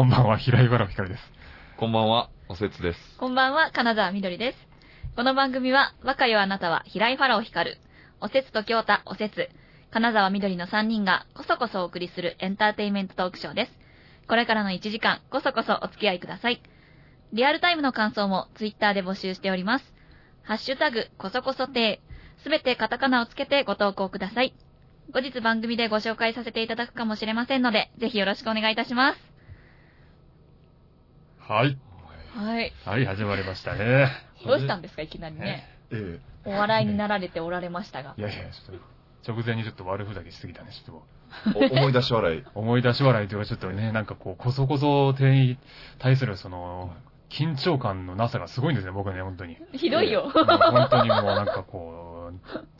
こんばんは、平井原ひかるです。こんばんは、おせつです。こんばんは、金沢みどりです。この番組は、若よあなたは平井ファラオ光る、おせつと京太おせつ、金沢みどりの3人がこそこそお送りするエンターテインメントトークショーです。これからの1時間、こそこそお付き合いください。リアルタイムの感想もツイッターで募集しております。ハッシュタグ、こそこそ亭、すべてカタカナをつけてご投稿ください。後日番組でご紹介させていただくかもしれませんので、ぜひよろしくお願いいたします。はい。はい。はい、始まりましたね。どうしたんですか、いきなりね。えお笑いになられておられましたがい。やいや、ちょっと、直前にちょっと悪ふざけしすぎたね、ちょっと。えお 思い出し笑い。思い出し笑いというか、ちょっとね、なんかこう、こそこそ手に対するその、緊張感のなさがすごいんですね、僕ね、本当に。ひどいよ。もう本当にもうなんかこう、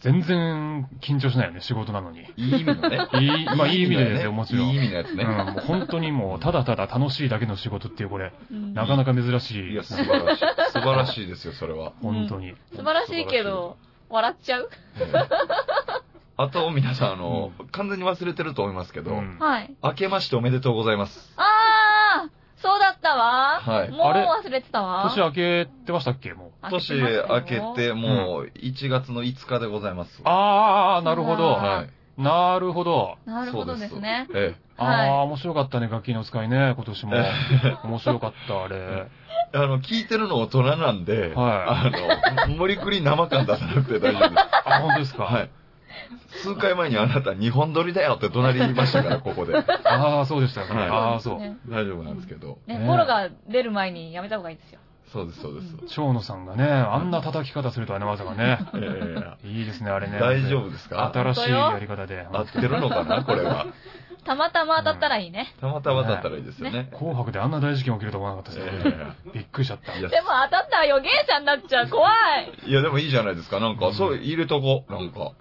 全然緊張しないよね、仕事なのに。いい意味のね。いい、まあいい意味でですよ、ねもちろん。いい意味のやつね。うん、もう本当にもう、ただただ楽しいだけの仕事っていう、これ、うんなかなか珍しい。いや、素晴らしい。素晴らしいですよ、それは。本当に。素晴らしいけど、笑っちゃうええ あと、皆さん、あの、完全に忘れてると思いますけど、うんはい。明けましておめでとうございます。あーそうだったわ。はいもうあれ？忘れてたわ。年明けてましたっけ、もう。年明けてもう、1月の5日でございます。ああ、なるほど。あはい。なるほど。なるほどですね。そうです。えああ、は面白かったね、楽器の使いね、今年も。え面白かった、あれ。え。あの、聞いてるの大人なんで、はあの、無理くり生感出さなくて大丈夫です。あ、本当ですか？はい。数回前にあなた日本撮りだよって怒鳴りましたから、ここで。ああ、そうでしたね。はいああ、そう。ね大丈夫なんですけど。ね、ねボロが出る前にやめた方がいいですよ。そうです、そうです。長野さんがね、あんな叩き方するとはね、まさかね。えいいですね、あれね。大丈夫ですか？新しいやり方で。合ってるのかなこれは。たまたま当たったらいいね。たまたまだったらいいですよね。紅白であんな大事件起きると思わなかったですね。びっくりしちゃった。でも当たったら予言者になっちゃう。怖い。いや、でもいいじゃないですか。なんか、そう、入れとこう。なんか。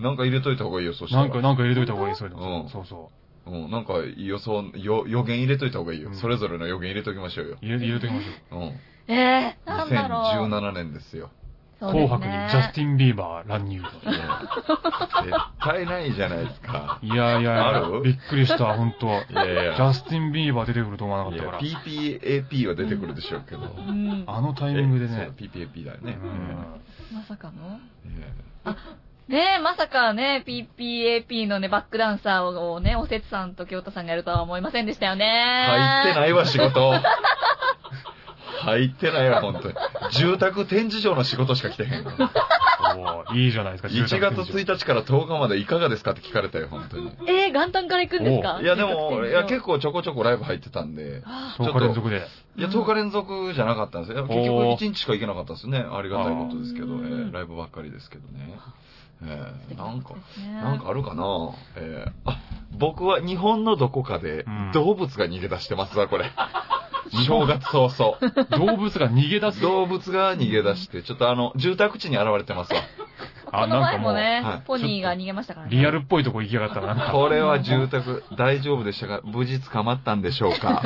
なんか入れといた方がいいよ、そしたら。なんか、なんか入れといた方がいい、そういううの。んそうそうん、なんか予想、よ予言入れといた方がいいよ。うんそれぞれの予言入れときましょうよう。。入れ、入れときましょう。うん。えー、なんだろう。2017年ですよ。そうです紅白にジャスティン・ビーバー乱入と。絶対ないじゃないですか。いやいやある？びっくりした、本当いやいやジャスティン・ビーバー出てくると思わなかいやったから。PPAP は出てくるでしょうけど。うん。あのタイミングでえそうね。PPAP だよね。まさかの？えねえ、まさかね、PPAP のね、バックダンサーをね、おせつさんと京都さんがやるとは思いませんでしたよね。入ってないわ、仕事。入ってないわ、本当に。住宅展示場の仕事しか来てへんわ。おーいいじゃないですか、1月日。1日から10日までいかがですかって聞かれたよ、本当に。えー、元旦から行くんですか？いや、でも、いや、結構。構ちょこちょこライブ入ってたんで、あ10日連続で。いや、10日連続じゃなかったんですよ。結局1日しか行けなかったですね。ありがたいことですけど、えーライブばっかりですけどね。えーなんか、ななんかあるかなえーあ、僕は日本のどこかでうん動物が逃げ出してますわ、これ。正月早々。動物が逃げ出す。動物が逃げ出して、ちょっとあの、住宅地に現れてますわ。あ、なんかもう、ね、はいポニーが逃げましたからね。リアルっぽいとこ行きやがったな。これは住宅、大丈夫でしたか？無事捕まったんでしょうか？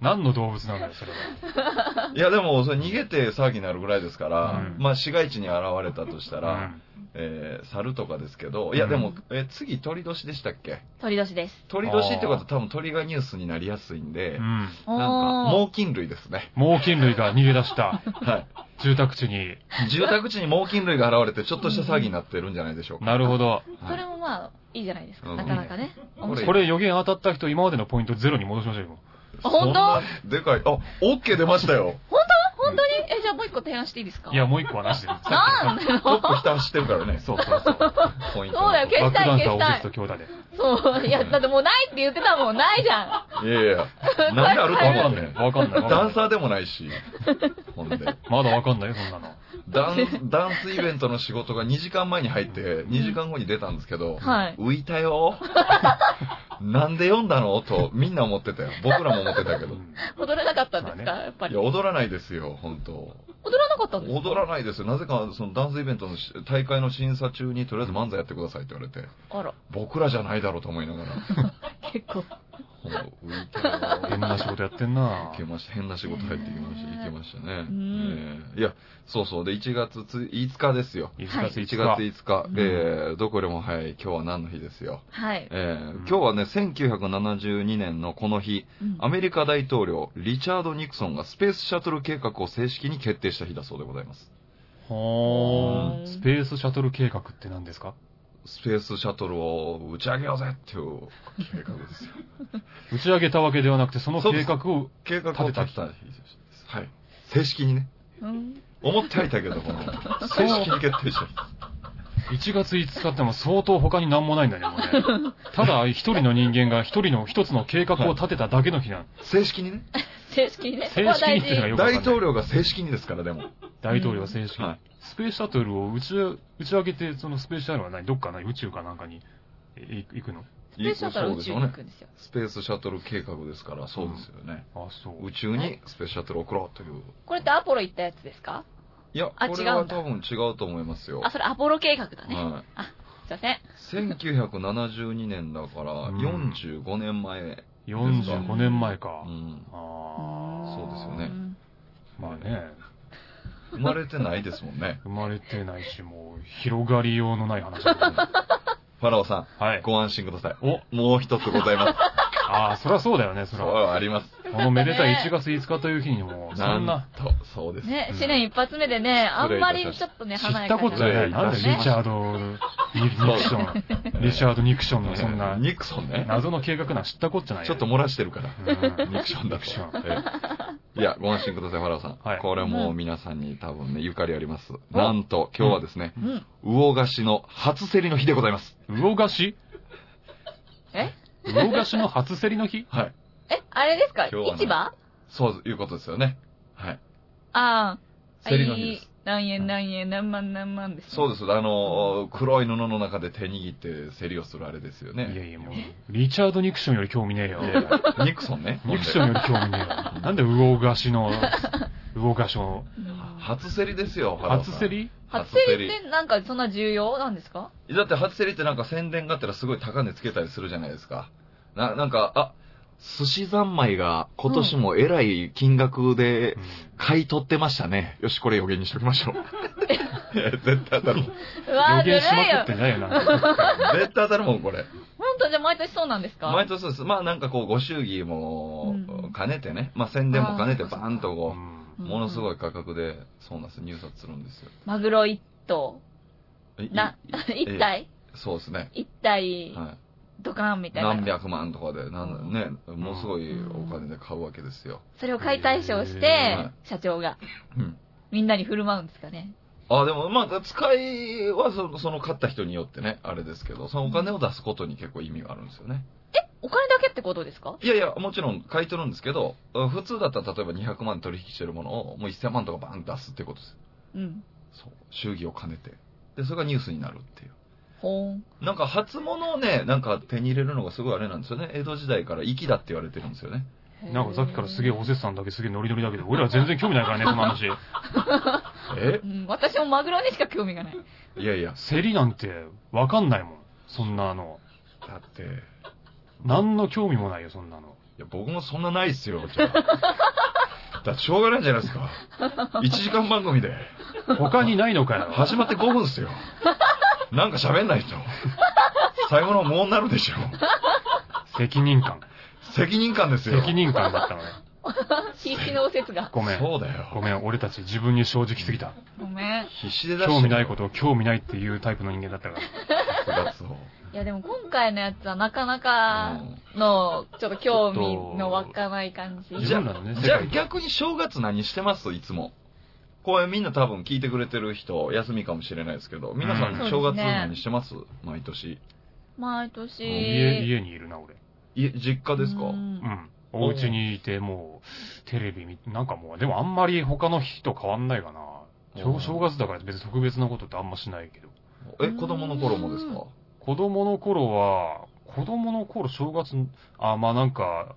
何の動物なんだよ、それは。いや、でも、それ逃げて騒ぎになるぐらいですから、うんまあ、市街地に現れたとしたら、うんえー猿とかですけど、いや、うんでも、えー次、鳥年でしたっけ？鳥年です。鳥年ってことは多分鳥がニュースになりやすいんで、うん。なんか、おー猛禽類ですね。猛禽類が逃げ出した は住宅地に。い。住宅地に猛禽類が現れて、ちょっとした騒ぎになってるんじゃないでしょうか。なるほど。はいそれもまあ、いいじゃないですか。うんなかなかね。これこれ予言当たった人、今までのポイントゼロに戻しましょうよ。あ本当？そんなでかい。あ、OK 出ましたよ。え、じゃあもう一個提案していいですか？いや、もう一個はなしで。なんだよ。トップ下走ってるからね。そうそうそう。ポイント。そうだよ消したいフィスと京太で。そう。いや、だってもうないって言ってたもん。ないじゃん。いやいや、なんであるか。わかんない。わかんないダンサーでもないし。ほんで。まだわかんないよ、そんなの。ダンダンスイベントの仕事が2時間前に入って、2時間後に出たんですけど、はい浮いたよ。なんで読んだの？とみんな思ってたよ。僕らも思ってたけど。踊れなかったんですか？まあやっぱり。いや、踊らないですよ、本当踊らなかったんですか？踊らないですよ。なぜか、そのダンスイベントのし大会の審査中に、とりあえず漫才やってくださいって言われて、あら。僕らじゃないだろうと思いながら。結構。変な仕事やってんな行けました。変な仕事入ってきました。ね行けましたね。んええいや、そうそう。で、1月つ5日ですよ。1はい月1 5月日。5日。うんええどこよりも早い。今日は何の日ですよ。はい。ええうん今日はね、1972年のこの日、うんアメリカ大統領、リチャード・ニクソンがスペースシャトル計画を正式に決定した日だそうでございます。ほー。うんスペースシャトル計画って何ですか？スペースシャトルを打ち上げようぜっていう計画ですよ。打ち上げたわけではなくて、その計画を、計画を立てた日です。はい。正式にね。うん思ってはいたけども、正式に決定した日。1月5日ってもう相当他に何もないんだね、もうね。ただ一人の人間が一人の一つの計画を立てただけの日なの。正式にね。正式にね。正式にっていうのがよくわかんない。大統領が正式にですから、でも。大統領は正式に。はいスペースシャトルを打ち打ち上げて、そのスペースシャトルは何？どっかない？宇宙かなんかに？い行くの？スペースシャトル宇宙に行くんですよ。スペースシャトル計画ですから、そうですよね。あ、そう。宇宙にスペースシャトルを送ろうという。これってアポロ行ったやつですか？いや、あこれ違う多分違うと思いますよ。あ、それアポロ計画だね。はすいません。い。1972年だから、うん45年前。45年前か。うん。あそうですよねんあ。まあね。生まれてないですもんね。生まれてないし、もう、広がりようのない話だね。ファラオさん、はい。ご安心ください。お、もう一つございます。ああ、そりゃそうだよね、そそうりゃ。あります。このめでたい1月5日という日にも、そんな、と、そうです。ねう、ん新年一発目でね、あんまりちょっとね、知華やかったことない。なんでリチャード、ニニクション、リチャード・ニクションのそんな、ニクソンね。謎の計画なん知ったこっちゃないよちょっと漏らしてるから。うんニクションだとニクション。ええいや、ご安心ください、ファラオさん。はいこれもう皆さんに多分ね、ゆかりあります。なんと、今日はですね、うん。魚菓子の初競りの日でございます。魚菓子え？魚菓子の初競りの日？はい。え、あれですか？今日はね市場？そういうことですよね。はい。ああ。競りの日です。何円何円何万何万ですね。そうです。あの、黒い布の中で手握って競りをするあれですよね。いやいや、もう、リチャード・ニクションより興味ねえよニクソンね。ニクションより興味ねえよ。なんで魚菓子の、魚菓子の、うん初競りですよ、初競り？初競りってなんかそんな重要なんですか？だって初競りってなんか宣伝があったらすごい高値つけたりするじゃないですか。な、なんか、あ、寿司三昧が今年もえらい金額で買い取ってましたね。よし、これ予言にしときましょう。絶対当たるもん。予言しまくって。ないよな。絶対当たるもん、これ。ほんとじゃあ毎年そうなんですか？毎年そうです。まあなんかこう、ご祝儀もうん兼ねてね、まあ宣伝も兼ねてバーンとこうんう、ものすごい価格で、そうなんです、入札するんですよ。マグロ一頭。いな、い 一体？そうですね。一体、はい。ドカンみたいな。何百万とかで、なんね、ものすごいお金で買うわけですよ。それを解体ショーしへてー、社長がうん。みんなに振る舞うんですかね。あ、でも、まあ、使いはその、その買った人によってね、あれですけど、そのお金を出すことに結構意味があるんですよね。お金だけってことですか？いやいや、もちろん買い取るんですけど、普通だったら例えば200万取引してるものをもう1000万とかバン出すってことです。うん。そう。祝儀を兼ねて。で、それがニュースになるっていう。ほーん。なんか初物をね、なんか手に入れるのがすごいあれなんですよね。江戸時代から粋だって言われてるんですよね。なんかさっきからすげえおせつさんだけすげえノリノリだけど、俺ら全然興味ないからね、その話。え？うん、私もマグロにしか興味がない。いやいや、競りなんてわかんないもん。そんなの。だって、い何の興味もないよ、そんなの。や、僕もそんなないっすよ、じゃあ。だってしょうがないじゃないですか。1時間番組で。他にないのかよ。始まって5分っすよ。なんか喋んないと。最後の無音になるでしょ。責任感。責任感ですよ。責任感だったのね。必死のお説が。ごめん。そうだよ。ごめん、俺たち自分に正直すぎた。ごめん。必死で出して興味ないことを興味ないっていうタイプの人間だったから。と。月を。いやでも今回のやつはなかなかの、ちょっと興味の湧かない感じ。じゃあ逆に正月何してます？いつも。これみんな多分聞いてくれてる人、休みかもしれないですけど、皆さうんん正月何してます？毎年。毎年。家、家にいるな、俺。い実家ですか？うんうん。お家にいて、もう、テレビ見、なんかもう、でもあんまり他の日と変わんないかな。正月だから別に特別なことってあんましないけど。え、子供の頃もですか？子供の頃は、子供の頃正月、あ、まあなんか、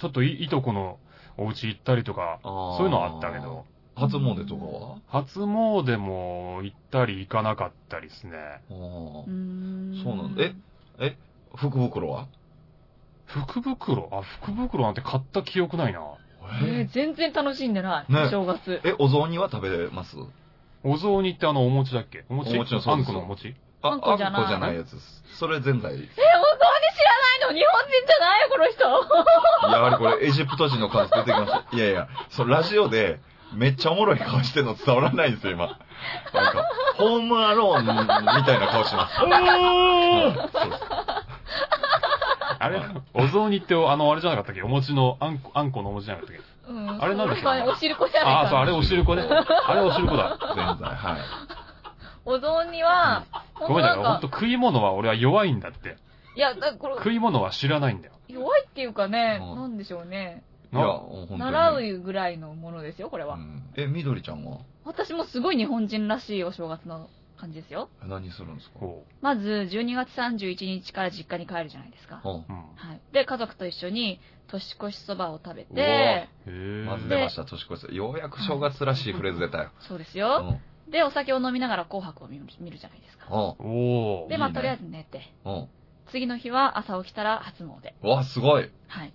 ちょっといいとこのお家行ったりとか、そういうのはあったけど、初詣とかは？初詣も行ったり行かなかったりですね。あそうなんだ。ええ、福袋は？福袋？あ、福袋なんて買った記憶ないな。えー。全然楽しんでない。ね。お正月。え、お雑煮は食べれます？お雑煮ってあの、お餅だっけ？お餅？お餅のそうあんですこのお餅？あ、あんこじゃない？あんこじゃないやつです。それぜんざい。え、本当に知らないの？日本人じゃない？よ、この人。やはりこれエジプト人の数出てきました。いやいや、そう、ラジオでめっちゃおもろい顔してるの伝わらないんですよ、今。なんか、ホームアローンみたいな顔してます。はいそうですあれ、お雑煮って、あの、あれじゃなかったっけ？お餅の、あんこ、あんこのお餅じゃなかったっけ？うん。あれなんだっけ？それはおしるこじゃないかああ、そう、あれおしるこね。あれおしるこだ。ぜんざい、はい。お雑煮は、ごめんなさい、ほんと食い物は俺は弱いんだって。いや、だこれ、食い物は知らないんだよ。弱いっていうかね、うんなんでしょうね。いや、な本当にね。習うぐらいのものですよ、これは。うんえ、みどりちゃんは？私もすごい日本人らしいお正月の感じですよ。何するんですか？こまず、12月31日から実家に帰るじゃないですか。うん。はい。で、家族と一緒に年越しそばを食べて。まず出ました、年越し。ようやく正月らしいフレーズ出たよ。そうですうよ。ん。で、お酒を飲みながら紅白を見る見るじゃないですか。うん。おー。で、まあ、いいねとりあえず寝て、うん。次の日は朝起きたら初詣。うわ、すごい。はい。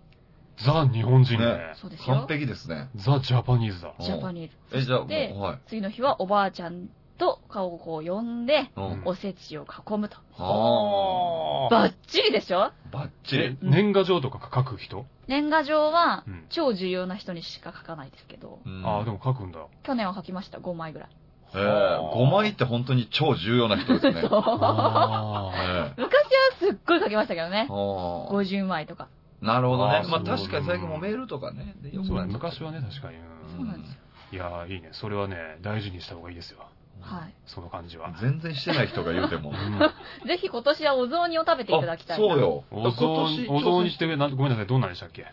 ザ・日本人ねね。そうですよ完。璧ですね。ザ・ジャパニーズだ。うんジャパニーズ。え、じゃあ、もでう、はい。次の日はおばあちゃんと顔をこう呼んで、うん。うんおせちを囲むと。はバッチリでしょあ。バッチリ。え年賀状とか書く人？年賀状はうん超重要な人にしか書かないですけど、うんああ、でも書くんだ。去年は書きました、5枚ぐらい。えー、5枚って本当に超重要な人ですね。そうあえ昔はすっごい書きましたけどねー。あー50枚とか。なるほどねまあ確かに最近もメールとかね。そうだね、昔はね、確かに。うんそうなんですよ。いやー、いいね。それはね、大事にした方がいいですよ。はい。その感じは。全然してない人が言うても。うんぜひ今年はお雑煮を食べていただきたいな。そう。よ。お雑煮、お雑煮して、なごめんなさい、どんなんでしたっけ？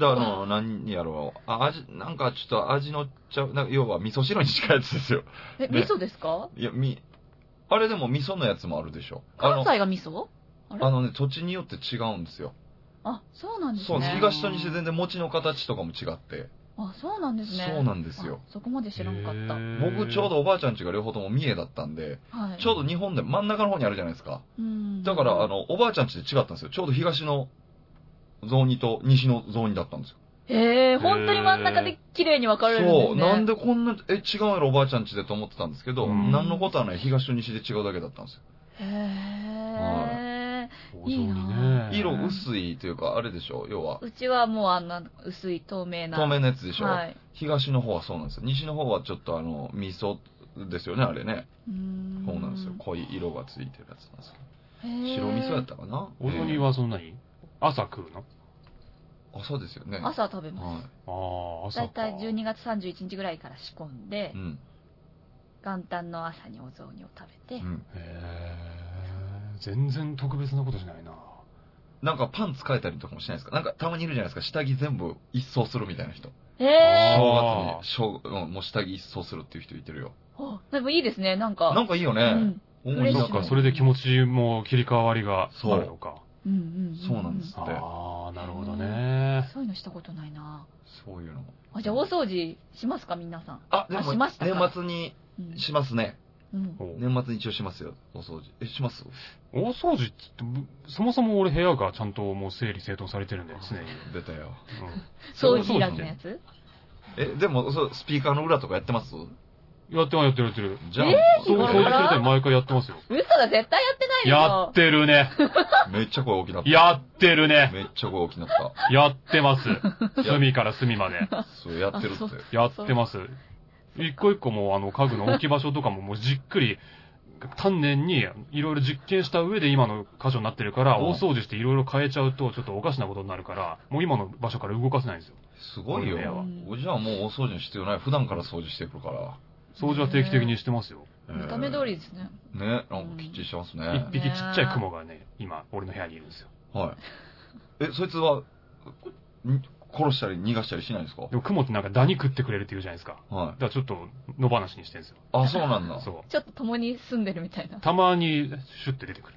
だからあの、何やろう。あ、味、なんかちょっと味のっちゃう、なんか要は味噌汁に近いやつですよ。え、ね味噌ですか？いや、み、あれでも味噌のやつもあるでしょ。あの、関西が味噌？あれ？あのね、土地によって違うんですよ。あ、そうなんですそう、ね。東と西全然餅の形とかも違って。あ、そうなんですね。そうなんですよあそこまで知らんかった。僕ちょうどおばあちゃん家が両方とも三重だったんで、はい。ちょうど日本で真ん中の方にあるじゃないですか。うん。だから、あ、の、おばあちゃん家で違ったんですよ。ちょうど東の雑煮と西の雑煮だったんですよ。へえ、本当に真ん中で綺麗に分かれるんですね。そう、なんでこんな、え、違うんやろおばあちゃん家でと思ってたんですけど、うん何のことはない東と西で違うだけだったんですよ。へえ。お雑煮いいなね。色薄いというか、あれでしょ要は、うちはもうあんな薄い透明な。透明なやつでしょ、はい。東の方はそうなんですよ。西の方はちょっとあの、味噌ですよね、あれね。うーんそうなんですよ。濃い色がついてるやつなんですよ。へー白味噌やったかなお雑煮はそんなに？朝食うの？朝ですよね。朝食べます。はああ、朝か。だいたい12月31日ぐらいから仕込んでい。う、ん。元旦の朝にお雑煮を食べて、うん。へえ、全然特別なことしないな。なんかパン使えたりとかもしないですか？なんかたまにいるじゃないですか。下着全部一掃するみたいな人。へえ。正月に、正うんもう下着一掃するっていう人いてるよ。あでもいいですね、なんか。なんかいいよね。うん。思い嬉しいなんかそれで気持ちも切り替わりがあるのか。うんうん。そうなんですってああ、なるほどね。そういうのしたことないな。そういうの。あ、じゃあ大掃除しますか、皆さん。あ、であもしましたか年末にうん。しますね。うん。お年末に一応しますよ。お掃除。え、します？大掃除って言って、そもそも俺部屋がちゃんともう整理整頓されてるんで、常に。出たよ。掃除いらずのやつ？え、でも、そう、スピーカーの裏とかやってます？やってます、やってる、やってる。じゃあ、えそう、掃除するため毎回やってますよ。嘘だ、絶対やってないでしょ。やってるね。めっちゃ声大きなった。やってるね。めっちゃ声大きなった。やってます。隅から隅まで。そう、やってるってやってます。一個一個もうあの家具の置き場所とかももうじっくり、丹念にいろいろ実験した上で今の箇所になってるから、うん大掃除していろいろ変えちゃうとちょっとおかしなことになるから、もう今の場所から動かせないんですよ。すごいよじゃあもう大掃除の必要ない。普段から掃除してくるから。掃除は定期的にしてますよ。見た目通りですね。ね、なんかきっちりしてます一ね。匹ちっちゃい雲がね、今、俺の部屋にいるんですよ。はい。え、そいつは、ん殺したり逃がしたりしないんですか？でも雲ってなんかダニ食ってくれるって言うじゃないですか。はいだ。からちょっと野放しにしてるんですよ。あ、そうなんだ。そちょっと共に住んでるみたいなう。。たまにシュッて出てくる。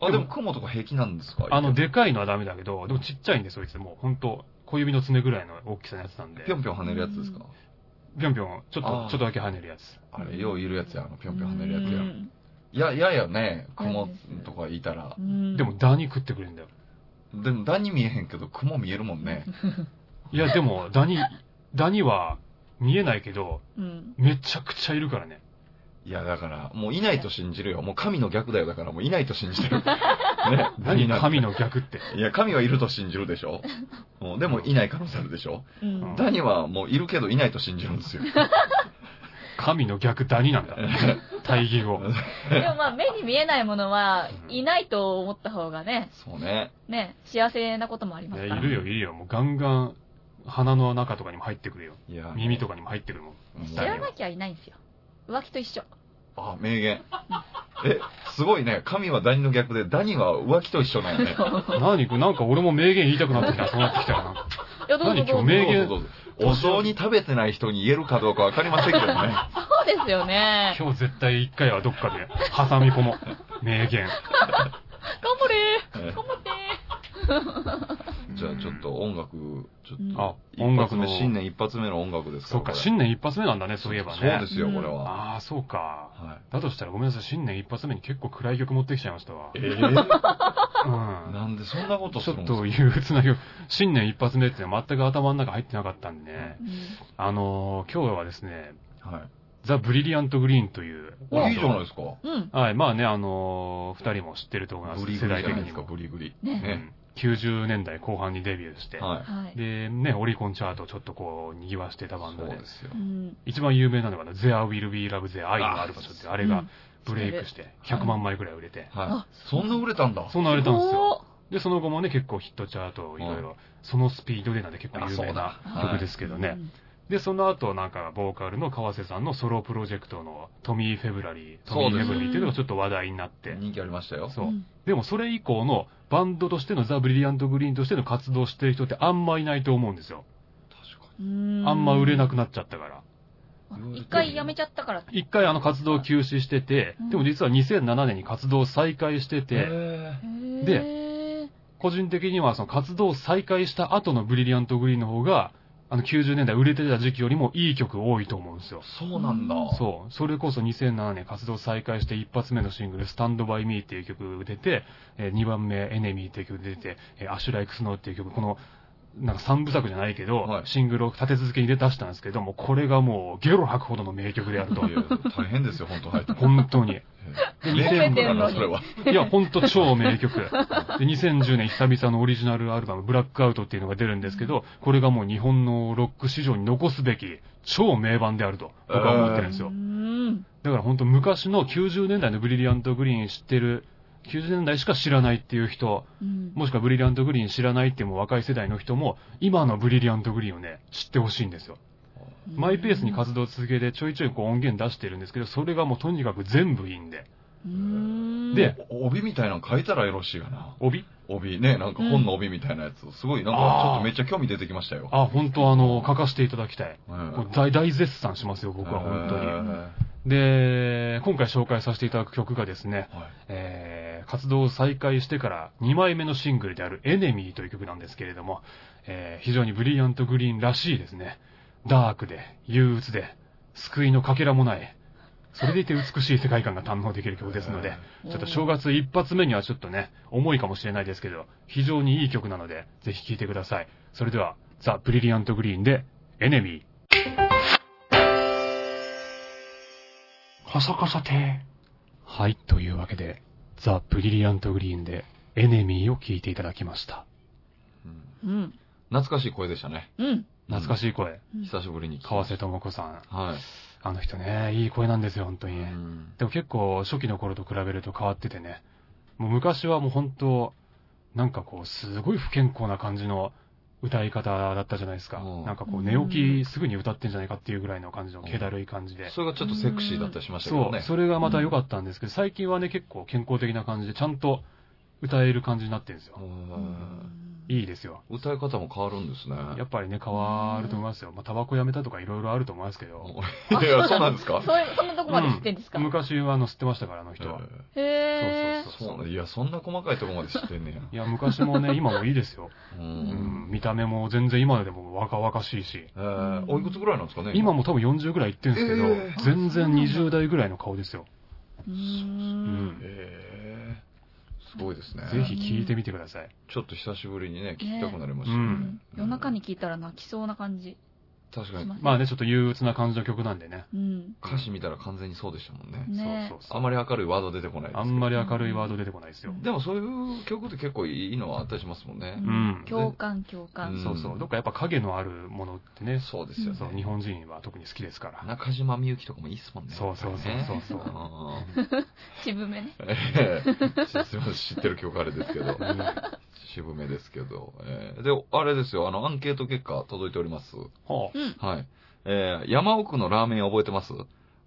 あ、でも雲とか平気なんですか？あの、でかいのはダメだけど、でもちっちゃいんで、そいつもう、ほんと、小指の爪ぐらいの大きさのやつなんで。ぴょんぴょん跳ねるやつですか？ぴょんぴょん、ちょっと、ちょっとだけ跳ねるやつ。あれ、よういるやつや、あの、ぴょんぴょん跳ねるやつや。うんいや、嫌やね、雲とかいたらう。んでも、ダニ食ってくれるんだよ。でも、ダニ見えへんけど、雲見えるもんね。いや、でも、ダニ、ダニは見えないけど、うん。めちゃくちゃいるからね。いや、だから、もういないと信じるよ。もう神の逆だよ。だからもういないと信じてる。ね。何神の逆って？いや、神はいると信じるでしょ。うんでもいない可能性あるでしょ。うん。ダニはもういるけどいないと信じるんですよ。神の逆ダニなんだ。対義語。でもまあ、目に見えないものはう、んいないと思った方がね、そうね。ね、幸せなこともありますから。いるよ、いるよ。もうガンガン、鼻の中とかにも入ってくるよ。いや、耳とかにも入ってくるもん知らなきゃいないんですよ。浮気と一緒。あ、名言。え、すごいね。神はダニの逆で、ダニは浮気と一緒なんやね。何これなんか俺も名言言いたくなってきた。そうなってきたらな。んか。いや、どうぞ何どうぞ。今日名言？どうぞどうぞお雑煮食べてない人に言えるかどうかわかりませんけどね。そうですよね。今日絶対一回はどっかで挟み込もう。名言。頑張れえー頑張って じゃあちょっと音楽、ちょっと。あ、音楽の。新年一発目の音楽ですかそうか、新年一発目なんだね、そういえばね。そうですよ、うんこれは。ああ、そうか。はだとしたらごめんなさい、新年一発目に結構暗い曲持ってきちゃいましたわい。。えうん。なんでそんなことちするんですか？ょっと憂鬱な曲。新年一発目って全く頭の中入ってなかったんでね。うんあのー、今日はですね、はい。ザ・ブリリアント・グリーンという。あいいじゃないですか。うん。はい、まあね、あのー、二人も知ってると思います。ブリ世グリじゃないですか、代的にも。ブリグリ。ねね。90年代後半にデビューして。ははい。で、ね、オリコンチャートちょっとこう、賑わしてたバい。ンドでそうで。すよう。ん。一番有名なのがね、There Will Be Love There 愛のある場所って、あれがうんブレイクして、100万枚くらい売れて。はいあ。そんな売れたんだ。そんな売れたんですよ。おで、その後もね、結構ヒットチャート、いろいろ、そのスピードでなんで結構有名なあ曲ですけどね。ーで、その後、なんか、ボーカルの川瀬さんのソロプロジェクトのトミー・フェブラリー、トミー・フェブラリーっていうのがちょっと話題になって、人気ありましたよ。そうう。んでもそれ以降のバンドとしてのザ・ブリリアント・グリーンとしての活動してる人ってあんまいないと思うんですよ。確かうんあんま売れなくなっちゃったから。一回やめちゃったから。一回あの活動休止しててうん、でも実は2007年に活動再開してに。て、へで、個人的にはその活動再開した後のブリリアント・グリーンの方が、あの90年代売れてた時期よりもいい曲多いと思うんですよ。そうなんだ。そう。それこそ2007年活動再開して一発目のシングル、スタンドバイミーっていう曲出て、えー2番目、エネミーっていう曲出て、えーアシュライクスノーっていう曲、この、なんか三部作じゃないけど、はいシングルを立て続けに出したんですけども、これがもうゲロ吐くほどの名曲であるとい。や大変ですよ、本当入って。本当に。で褒めてんのにそれは。いや、ほんと超名曲。で、2010年久々のオリジナルアルバム、ブラックアウトっていうのが出るんですけど、これがもう日本のロック史上に残すべき超名盤であると、僕は思ってるんですよ。うん。だから本当昔の90年代のブリリアントグリーン知ってる、90年代しか知らないっていう人、うんもしくはブリリアントグリーン知らないっていうもう若い世代の人も、今のブリリアントグリーンをね、知ってほしいんですよ。マイペースに活動を続けてちょいちょいこう音源出してるんですけど、それがもうとにかく全部いいんで。うんで、お帯みたいなの書いたらよろしいかな。帯帯ね、なんか本の帯みたいなやつ。すごい、なんかちょっとめっちゃ興味出てきましたよ。あ、本当あの、書かせていただきたい。大大絶賛しますよ、僕は本当に。に。で、今回紹介させていただく曲がですね、はいえー、活動を再開してから2枚目のシングルであるエネミーという曲なんですけれども、えー、非常にブリリアントグリーンらしいですね。ダークで、憂鬱で、救いのかけらもない、それでいて美しい世界観が堪能できる曲ですので、ちょっと正月一発目にはちょっとね、重いかもしれないですけど、非常にいい曲なので、ぜひ聴いてください。それでは、ザ・ブリリアントグリーンで、エネミー。カサカサてはい、というわけで、ザ・ブリリアントグリーンで、エネミーを聴いていただきました。うんうん。懐かしい声でしたね。うん。懐かしい声。うん久しぶりに川瀬智子さん。はい。あの人ね、いい声なんですよ、本当に。うんでも結構初期の頃と比べると変わっててね。もう昔はもう本当、なんかこう、すごい不健康な感じの歌い方だったじゃないですか。うんなんかこう、寝起きすぐに歌ってんじゃないかっていうぐらいの感じの気だるい感じで。それがちょっとセクシーだったりしましたけそう、どね。それがまた良かったんですけど、最近はね、結構健康的な感じで、ちゃんと歌える感じになってるんですよ。うんいいですよ。歌い方も変わるんですね。やっぱりね、変わると思いますよ。まあ、タバコやめたとかいろいろあると思いますけど。いや、そうなんですか？そういう、そんなとこまで知ってんですか、うん昔はあの、吸ってましたから、あの人は。へー。そうそうそういや、そんな細かいところまで知ってんねや。いや、昔もね、今もいいですよ。う。うんん、見た目も全然今でも若々しいし。えー、おいくつぐらいなんですかね今？も多分40ぐらいいってるんですけど、えー全然20代ぐらいの顔ですよ。うん。えー、すごいですね。ぜひ聞いてみてください。ちょっと久しぶりにね、聞きたくなりましたね。ね。夜中に聞いたら泣きそうな感じ。確かに。まあね、ちょっと憂鬱な感じの曲なんでね。うん。歌詞見たら完全にそうでしたもんね。ねそうそうそう。あまり明るいワード出てこないあんまり明るいワード出てこないですよ。うんでもそういう曲って結構いいのはあったりしますもんね。ん共感、共感。うんそうそう。どっかやっぱ影のあるものってね、そうですよね。そう、日本人は特に好きですから。中島みゆきとかもいいっすもんね。そうそうそうそうそうあ渋めね。ー ええすいません、知ってる曲あれですけど。うん渋めですけど。えーで、あれですよ、あの、アンケート結果届いております。はうん。はい。えー山奥のラーメン屋覚えてます？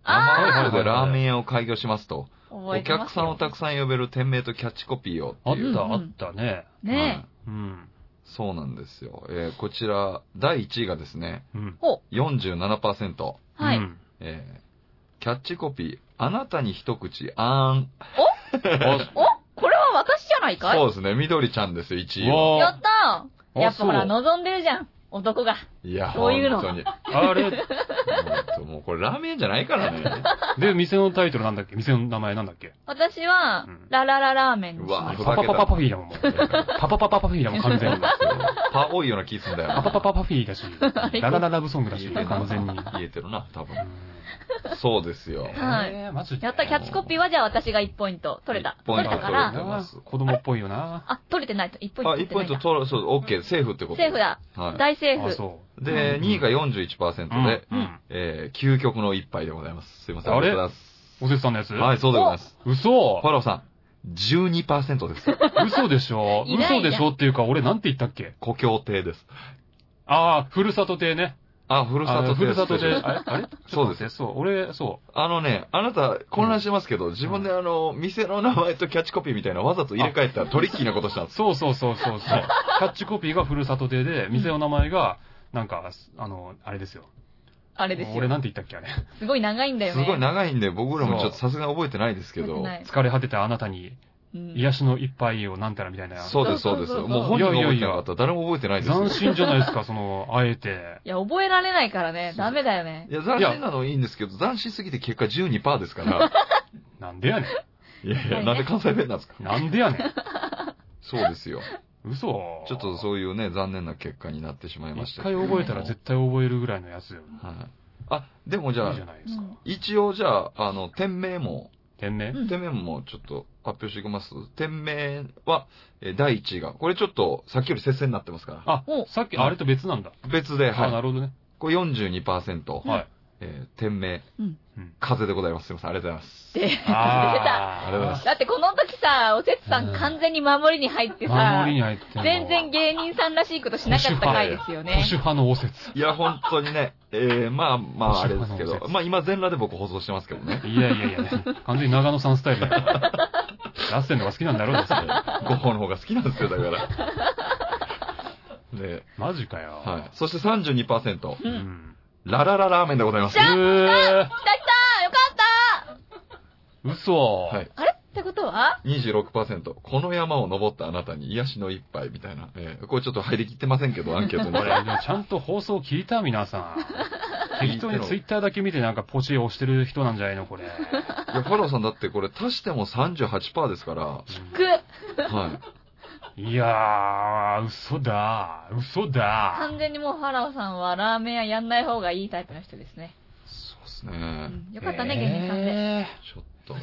山奥でラーメン屋を開業しますと。覚えおてますよ客さんをたくさん呼べる店名とキャッチコピーをあ。あっっていう。た、あったね。ねうん。そうなんですよ。えーこちら、第1位がですね、うんえ。。ほ47%。う。はい。うんえーキャッチコピー、あなたに一口、あーん。お？これは私じゃないかい？そうですね、みどりちゃんですよ、1位は。やわったーやっぱほら、あ望んでるじゃん。男が。いや、そういうの本当に。あれ、もうこれラーメンじゃないからね。で、店のタイトルなんだっけ？店の名前なんだっけ？私はうん、ララララーメンにしうわます。パパパパパフィーだもん、もう。パパパパパフィーだもん、完全に。パ多いような気すんだよな。パパパパパフィーだし、ララララブソングだし、完全に。言えてるな、多分う。んそうですよ。はいえーマジでやった、キャッチコピーはじゃあ私が1ポイント取れた。1ポイント取れたか取れたら、な子供っぽいよな。あ、取れてないと。1ポイントあ、1取ってないんだ。ポイント取る、そう、OK、セーフってことセーフだ。はあ、大セーフ。そい。で、2位が41%で、う。うん。えー、究極の一杯でございます。すいません。あれ？りがとうございおせつさんのやつ？ます。はい、そうでございます。嘘ファラオさん、12%です。嘘でしょ？いない嘘でしょっていうか、俺なんて言ったっけ？故郷亭です。ああ、ふるさと亭ね。あ、ふるさとふるさと亭。スペシャルあれ？あれ？そうですちょっと待ってそう、俺、そう。あのね、あなた混乱してますけど、自分であの、店の名前とキャッチコピーみたいなわざと入れ替えたトリッキーなことしたんです。そうそうそうそうそう。キャッチコピーがふるさと亭で、店の名前が、なんか、あの、あれですよ。あれですよ。俺なんて言ったっけあれ。すごい長いんだよね。すごい長いんで、僕らもちょっとさすがに覚えてないですけど疲れ果てたあなたに、うん癒しの一杯をなんたらみたいな。そうです、そうです。そうそうそうもう本人が覚えてなかったら誰も覚えてないですよ。斬新じゃないですか、その、あえて。いや、覚えられないからね。ダメだよねい。や、斬新なのはいいんですけど、斬新すぎて結果12%ですから。なんでやねいやいや、なんで関西弁なんですか？ん。なんでやねん。そうですよ。嘘。ちょっとそういうね、残念な結果になってしまいまし一たけど。回覚えたら絶対覚えるぐらいのやつよ。はい。あ、でもじゃあ。一応じゃあ、あの、店名も、店名？うん店名もちょっと発表していきます。店名は、えー第1位が、これちょっとさっきより接戦になってますから。あお、さっき、あれと別なんだ。別で、あ、なはい。るほどね。これ42%、はい。えー店名、うん。うん。風でございます。すいません、ありがとうございます。で、出た。あありがとうございますだってこの時さ、おせつさうんん完全に守りに入ってさ守り、に入って全然芸人さんらしいことしなかった回ですよ保ね守。派のお説。いや、本当にね、えー、まあまあ、あれですけど、まあ今全裸で僕放送してますけどね。いやいやいやね。完全に長野さんスタイルだから。ラッセンのが好きなんだろうですね。ご本の方が好きなんですよ、だから。で、マジかよ。はい。そして32%、う。うんん。ララララーメンでございますじ。ゃー来た来たよかった嘘。はい。あれ？ってことは？26%、この山を登ったあなたに癒しの一杯みたいな。えーこれちょっと入りきってませんけど、アンケートに。これ、ちゃんと放送聞いた皆さん。適当にツイッターだけ見てなんかポチ押してる人なんじゃないのこれ。いや、ファローさんだってこれ足しても38%ですから、く、はい。いやー、嘘だ。嘘だ。完全にもうファラオさんはラーメン屋やんない方がいいタイプの人ですね。そうですうね。んよかったね、芸人さんで。えちょっと。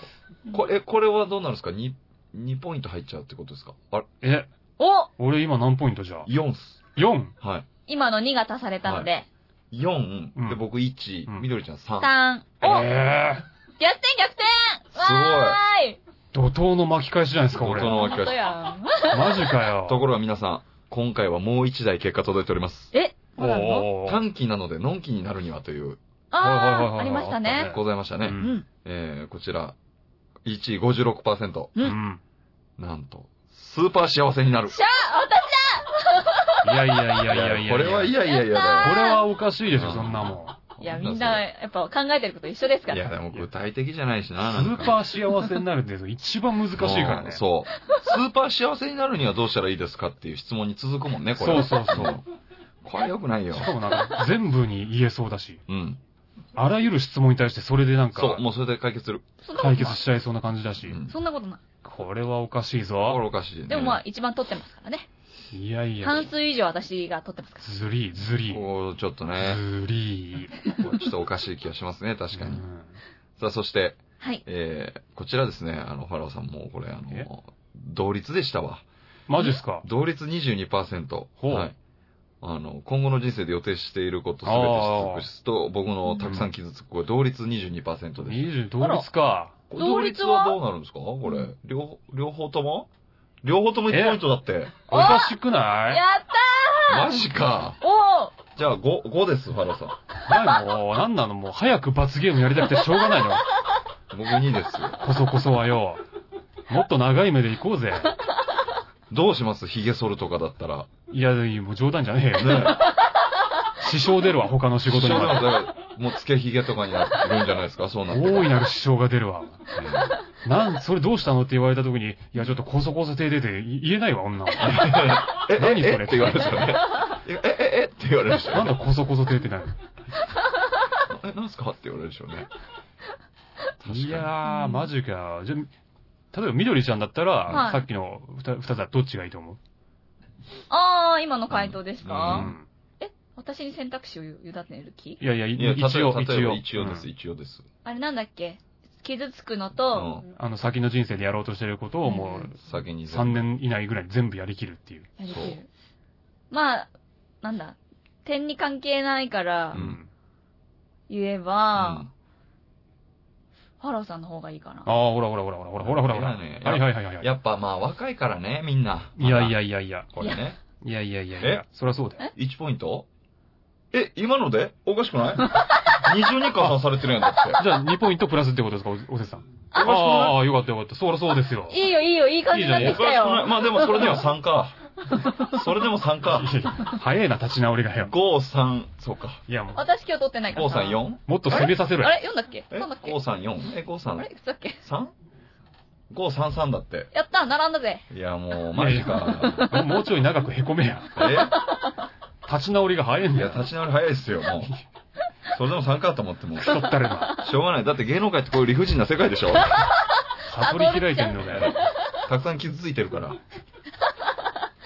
これ、これはどうなるんですか ?2、2ポイント入っちゃうってことですか？あれ？ーえ、お俺今何ポイントじゃ ?4 っす。?4? はい。今の2が足されたので、4、うんで、僕1、うんみどりちゃん3。3。おえ逆転逆転すごいわーいー、怒涛の巻き返しじゃないですか、俺。怒涛の本当やん。マジかよ。ところが皆さん、今回はもう1台結果届いております。え短期なので、のんきになるにはという、はいはいはいはいあー、ありましたね。ございましたね。ううんん。えー、こちら、1位56%。う。うんん。なんと、スーパー幸せになる。しゃあいやいやいやいやいや。これはいやいやいやだよ。これはおかしいでしょ、そんなもん。私いや、みんな、やっぱ考えてること一緒ですかいや、ら。でも具体的じゃないしな。スーパー幸せになるって一番難しいからね。うんそう。スーパー幸せになるにはどうしたらいいですかっていう質問に続くもんね、これ。そうそうそうこれ良くないよし。かもなんか全部に言えそうだし。うん。あらゆる質問に対してそれでなんかそう、もうそれで解決する。解決しちゃいそうな感じだし、うんそんなことない。これはおかしいこれぞ。おかしいね。でもまあ、一番取ってますからね。いやいや。半数以上私が取ってますから。ずりー、ずりー。こう、ちょっとね、ずりー。こうちょっとおかしい気がしますね、確かに。うんさあ、そして、はい。えー、こちらですね、あの、ファラオさんも、これ、あえ？の、同率でしたわ。マジっすか？同率22%。ほうはい。あの、今後の人生で予定していることすべて出すと、僕のたくさん傷つく、これ同率22%です。20同率か。同率はどうなるんですか？これ。両、両方とも？両方とも1ポイントだって。おかしくないやったマジか。ーおーじゃあ5、5です、ファラオさん。はい、もう、なんなのもう、早く罰ゲームやりたくてしょうがないの。僕2ですよ。こそこそはよ。もっと長い目で行こうぜ。どうします？髭剃るとかだったら。いや、もう冗談じゃねえよ。ね支障 出るわ、他の仕事には。だからもうつけ髭とかになるんじゃないですか？そうなっ大いなる支障が出るわ。なん、それどうしたの？って言われた時に、いや、ちょっとこそこそ手出てい言えないわ、女は。え、何それ？ええって言われるんですよね。え、え、え、えって言われるでしょ。なんだこそこそ手ってなる。え、なんすかって言われるでしょうね。いやー、うんマジか。じゃ、例えば、みどりちゃんだったら、はいさっきの二二つはどっちがいいと思うあー、今の回答ですうか、ん。え、私に選択肢を委ねる気？いやいや、いや、一応、一応。一応です、うん一応です。あれなんだっけ？傷つくのうと、ん。あの、先の人生でやろうとしてることをもうう、先に3年以内ぐらいに全部やりきるっていう。やりきそうる。まあ、なんだ、点に関係ないからうん言えば、ファラオさんの方がいいかな。ああ、ほらほらほらほらほらほらほらほら。いやねはいはいはいはい。やっぱまあ若いからね、みんな。いやいやいやいや。これね。いやいやいやいや。そりゃそうだよ。1ポイント？え、今ので？おかしくない ?20 に加算されてるやんだって。じゃあ2ポイントプラスってことですか、おおせつさん。ああ、よかったよかった。そりゃそうですよ。いいよいいよ、いい感じになってきたおかしくない？よ。まあでもそれでも3か。それでも3 か。早いな、立ち直りがよ。5、3、そうか。いやもう、私今日取ってないから5、さ。3、4? もっと攻めさせろよ。あれ？読んだっけ？え？そうだっけ ?5、3、4? え、5、あれ？3、いくつだっけ？3?5、3、3だって。やった並んだぜ。いや、もう、マジか。もうもうちょい長くへこめや。え？立ち直りが早いんいや、だよ。立ち直り早いですよ、もう。それでも3かと思っても。し腐ったれば。ょうがない。だって芸能界ってこういう理不尽な世界でしょ悟り開いてんのだよ。たくさん傷ついてるから。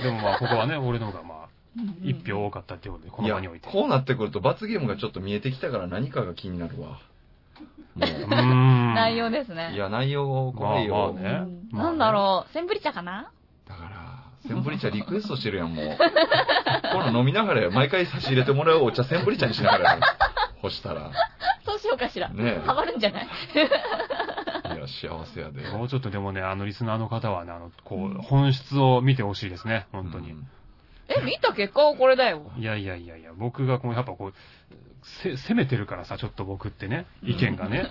でもまあ、ここはね、俺の方がまあ、うん一票多かったってことで、こいやの場において。、こうなってくると罰ゲームがちょっと見えてきたから何かが気になるわ。もう ーん。内容ですう。ね。いや、内容怖いよ。まあまあねうんなんだろう、センブリ茶かな？センブリ茶リクエストしてるやん、もう。この飲みながら、毎回差し入れてもらうお茶、センブリ茶にしながら、干したら。そうしようかしら。ねえハマるんじゃない？いや、幸せやで。もうちょっとでもね、あのリスナーの方はね、あの、こう本質を見てほしいですね、本当に。うんえ、見た結果はこれだよ。いやいやいやいや、僕がこう、やっぱこう、せ、攻めてるからさ、ちょっと僕ってね、意見がね。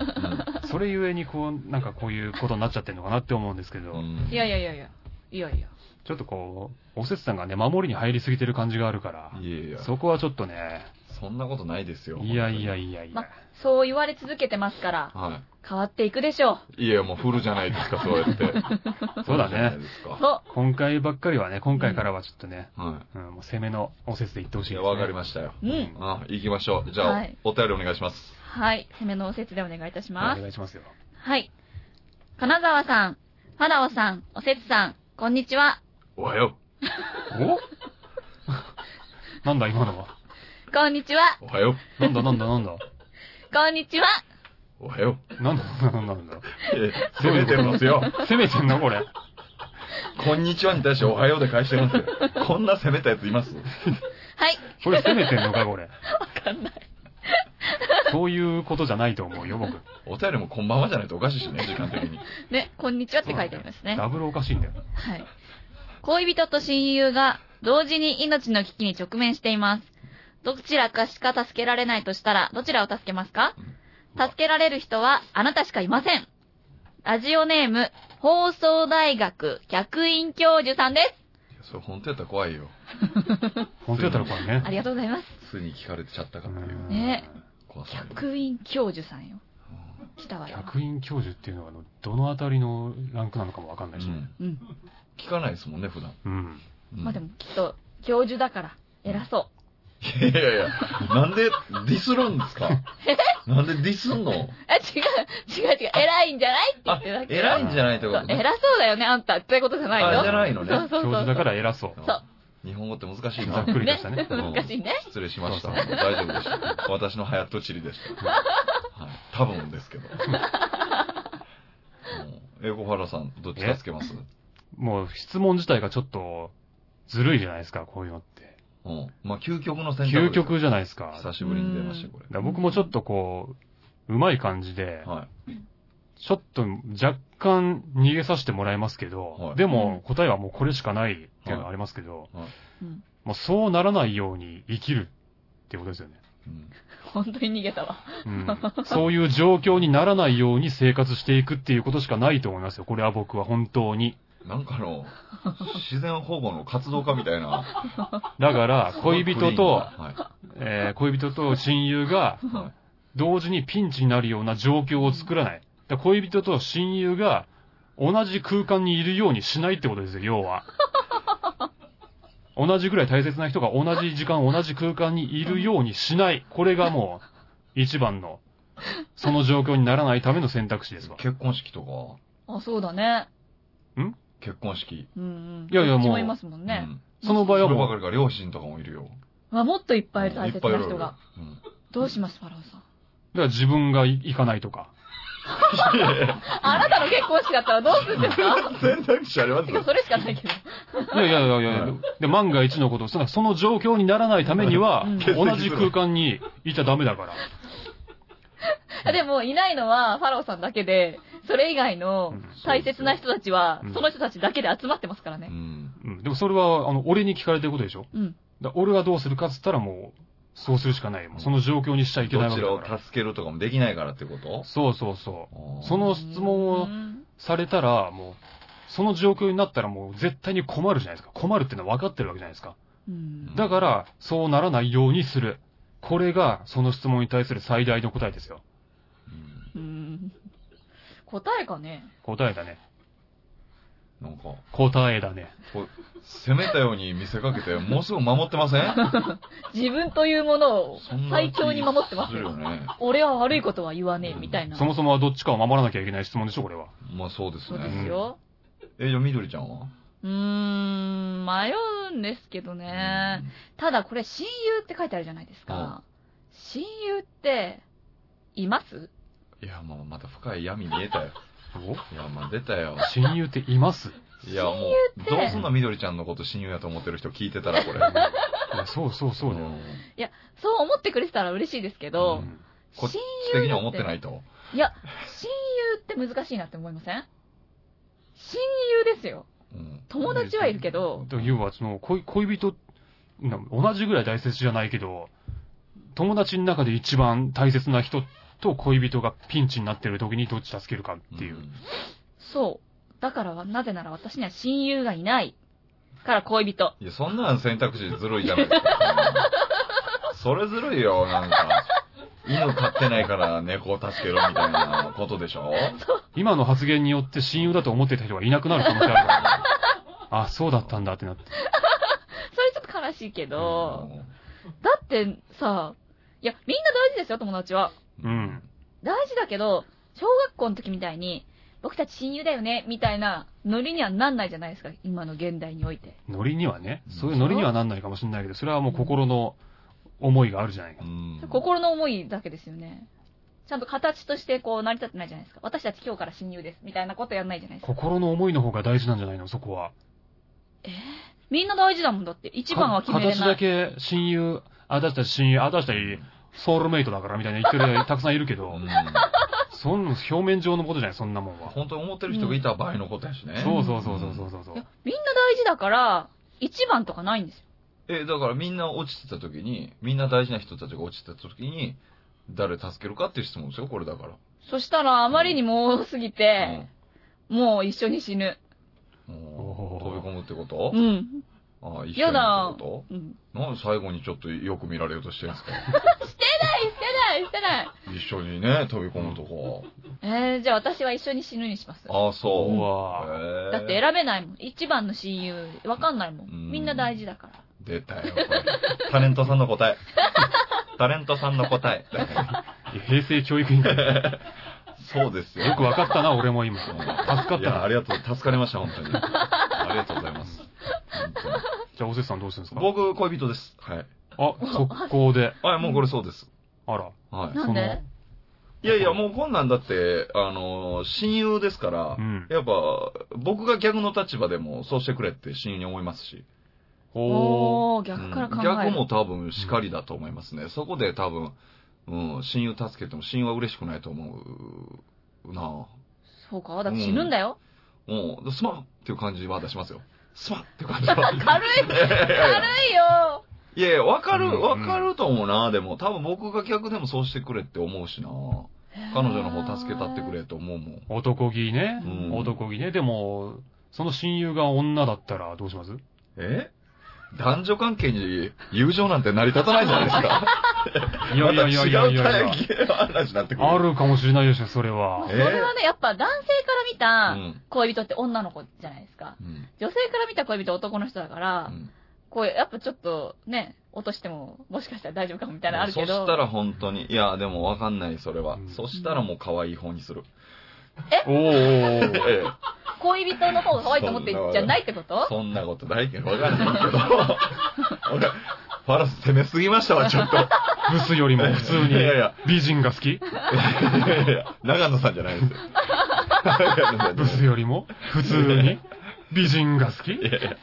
それゆえにこう、なんかこういうことになっちゃってるのかなって思うんですけど、うんいやいやいやいや。いやいや。ちょっとこう、おせつさんがね、守りに入りすぎてる感じがあるから、いやいや、そこはちょっとね、そんなことないですよ。いやいやいやいやま、そう言われ続けてますから、は変わっていくでしょい。いや、もうフルじゃないですか、そうやって。そうだねじゃないですう。か。そ今回ばっかりはね、今回からはちょっとね、はうん、もう攻めのおせつで言ってほしい。いや、いです、ね。わかりましたよ。う。うん。あ、行きましょう。じゃあ、はいお便りお願いします。はい。攻めのおせつでお願いいたします。お願いしますよ。はい。金沢さん、ファラオさん、おせつさん、こんにちは。おはよお？なんだ今のは？こんにちは。う。おはよなんだなんだなんだ？こんにちは。う。おはよなんだなんだなんだ？う。え攻めてますよ。攻めてんのこれ？こんにちはに対しておはようで返してますよ。こんな攻めたやついます？はい。これ攻めてんのかこれ？わかんない。そういうことじゃないと思うよ、僕。お便りもこんばんはじゃないとおかしいしね、時間的に。ね、こんにちはって書いてありますね。ダブルおかしいんだよ。はい。恋人と親友が同時に命の危機に直面しています。どちらかしか助けられないとしたら、どちらを助けますか？助けられる人はあなたしかいません。ラジオネーム、放送大学客員教授さんです。いやそれ本当やったら怖いよ。本当やったらこれね あ。りがとうございます。ついに聞かれてちゃったかっていう。ね怖さよ。客員教授さんよ。来たわよ。客員教授っていうのは、あのどのあたりのランクなのかもわかんないしね。うん。うん。聞かないですもんね、普段。うん。うんまあでもきっと、教授だから、偉そいやいやいや、なんでディスるんですか？なんでディスんの？え、違う、違う違う、偉いんじゃないって言っあてるだ、け。偉いんじゃないってことね。そう偉そうだよね、あんた。ってことじゃないよ。あじゃないのねそうそうそう。教授だから偉そう。そう日本語って難しいざなっ。くりとしたね。ね 難しいね。失礼しました。そう大丈夫でした。私のハヤットチリでした。はい。多分ですけど。うんエゴハラさん、どっちかつけます？もう質問自体がちょっとずるいじゃないですか、こういうのって。うん。まあ、究極の選択究極じゃないですか。久しぶりに出ました、これ。ら僕もちょっとこう、うまい感じで、はい。ちょっと若干逃げさせてもらいますけど、はいでも答えはもうこれしかないっていうのがありますけど、うんもうそうならないように生きるっていうことですよね。うん本当に逃げたわ。うん、そういう状況にならないように生活していくっていうことしかないと思いますよ。これは僕は本当に。なんかの、自然保護の活動家みたいな。だから、恋人と、はえー恋人と親友が。同時にピンチになるような状況を作らない。だ恋人と親友が同じ空間にいるようにしないってことですよ、要は。同じぐらい大切な人が同じ時間、同じ空間にいるようにしない。これがもう、一番の、その状況にならないための選択肢ですわ。結婚式とか、あ、そうだね。結婚式。うんうん。いやいやもういますもんね。うん。その場合はもう、ばかりか、両親とかもいるよ。まあ、もっといっぱいいる大切な人が。。うんどうします、ファラオさん？だから自分が行かないとか。あなたの結婚式だったらどうするんですか？選択肢あります？それしかないけど。いやいやいやいや、で、万が一のこと、そのその状況にならないためにはうん、同じ空間にいちゃダメだから。あ でも、いないのはファラオさんだけで、それ以外のうん大切な人たちはうん、その人たちだけで集まってますからね。うん。うん。でもそれは、あの、俺に聞かれてることでしょ？うん。だ俺はどうするかっつったらもう、そうするしかない。もうその状況にしちゃいけないどちらをわけだから。助けるとかもできないからってこと？そうそうそう。その質問をうんされたら、もう、その状況になったらもう絶対に困るじゃないですか。困るってのは分かってるわけじゃないですか。うんだから、そうならないようにする。これが、その質問に対する最大の答えですよ。うんうん。答えかね？答えだね。なんか、答えだね。こう攻めたように見せかけて、もうすぐ守ってません？自分というものをそんな最強に守ってますよ。するよね。俺は悪いことは言わねえ、みたいな。そもそもはどっちかを守らなきゃいけない質問でしょ、これは。まあそうですそうでね。すよ。え、じゃあみどりちゃんは？うーん、迷うんですけどね。ただこれ親友って書いてあるじゃないですか。親友って、います？いや、まあまた深い闇見えたよ。いや、まあ出たよ。親友っています？いや、も親う、ってどうすんのみどりちゃんのこと親友やと思ってる人聞いてたら、これ。いやそうそうそうだよ。そう思ってくれてたら嬉しいですけど、うんこっち親友的には思ってないと。いや、親友って難しいなって思いません？親友ですよ。うん。友達はいるけど、要は、その、恋恋人、な同じぐらい大切じゃないけど、友達の中で一番大切な人と恋人がピンチになってる時にどっち助けるかっていう。んそう。だからは、なぜなら私には親友がいない。から恋人。いや、そんなん選択肢ずるいじゃないですか。それずるいよ、なんか。犬飼ってないから猫を助けろみたいなことでしょ？今の発言によって親友だと思ってた人がいなくなる可能性あるから。あ、そうだったんだってなって。それちょっと悲しいけど、だってさ、いや、みんな大事ですよ、友達は。うん。大事だけど、小学校の時みたいに、僕たち親友だよね、みたいなノリにはなんないじゃないですか、今の現代において。ノリにはね、うんそういうノリにはなんないかもしれないけど、それはもう心の思いがあるじゃないかう。ん。心の思いだけですよね。ちゃんと形としてこう成り立ってないじゃないですか。私たち今日から親友です、みたいなことやんないじゃないですか。心の思いの方が大事なんじゃないの、そこは。えー？みんな大事だもんだって。一番は決めれか形だない。け親友、あ、私たち親友、あ、私たちソウルメイトだからみたいな言ってる人たくさんいるけど、うんそんな表面上のことじゃない、そんなもんは。本当に思ってる人がいた場合のことやしね。そうそうそうそうそうそう。みんな大事だから、一番とかないんですよ。え、だからみんな落ちてた時に、みんな大事な人たちが落ちてた時に、誰助けるかっていう質問ですよ、これだから。そしたら、あまりにも多すぎて、もう一緒に死ぬ。飛び込むってこと？うん。ああ、一緒にやだってなんで最後にちょっとよく見られようとしてるんですか？してない、してない。一緒にね、飛び込むとこ。えー、じゃあ私は一緒に死ぬにします。ああ、そうう。えだって選べないもん。一番の親友、わかんないもん。うんみんな大事だから。出たよ、これ。タレントさんの答え。タレントさんの答え。平成教育委員会。そうですよ。よくわかったな、俺も今。助かったな。ありがとう。助かりました、本当に。ありがとうございます。じゃあ、おせつさんどうするんですか？僕、恋人です。はい。あ、速攻で。はい、もうこれそうです。あら。はい。なんで？いやいや、もうこんなんだって、あの、親友ですからう、ん。やっぱ、僕が逆の立場でもそうしてくれって親友に思いますし。おー。おー、逆から考うんえる。逆も多分しかりだと思いますね。そこで多分、うん、親友助けても親友は嬉しくないと思うなそうかだって死ぬんだよ。もう、すまんっていう感じは出しますよ。すまんって感じ は。軽い軽いよいやいや、わかる、うんわかると思うな、でも。多分僕が逆でもそうしてくれって思うしな。彼女の方助けたってくれと思うもん。男気ね。うん男気ね。でも、その親友が女だったらどうします？え？男女関係に友情なんて成り立たないじゃないですか。いやいやいやいやいやいやまた違う体験の話になってくる。あるかもしれないでしょ、それはそえ。れはね、やっぱ男性見うんた恋人って女の子じゃないですか。うん女性から見た恋人は男の人だから、うんこう、やっぱちょっとね、落としても、もしかしたら大丈夫かもみたいなのあるけど。そしたら本当に、いや、でもわかんない、それは。うんそしたらもう可愛い方にする。おーおー。ええ恋人の方が可愛いと思ってじゃないってこと？そんなことないけど、わかんないけど。俺、ファラス攻めすぎましたわ、ちょっと。ブスよりも普通にいやいや美人が好き？いやいや長野さんじゃないですよ。ブスよりも？普通に？美人が好き？いやいや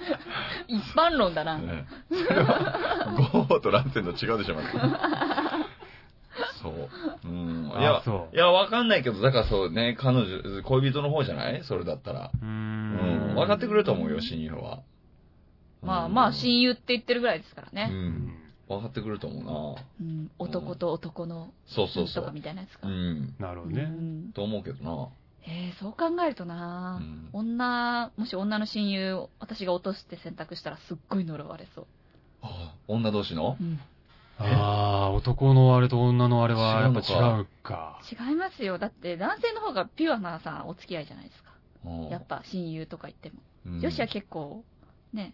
一般論だな。ねそれは、ゴーとランセンの違うでしょ、まずそう。うん。いやあ、そういや、わかんないけど、だからそうね、彼女、恋人の方じゃない？それだったら。うん。ん。分かってくれると思うよ、親友は。まあまあ、親友って言ってるぐらいですからうね。ん。分かってくれると思うな。うん、男と男の、そうそうそとかう。みたいなやつか。うん。うなるほどね。んと思うけどな。えー、そう考えるとな、うん女、もし女の親友を私が落として選択したらすっごい呪われそう。あ女同士の？うん、ああ、男のあれと女のあれはやっぱ違うか。違いますよ。だって男性の方がピュアなさ、お付き合いじゃないですか。うんやっぱ親友とか言っても。うん女子は結構、ね、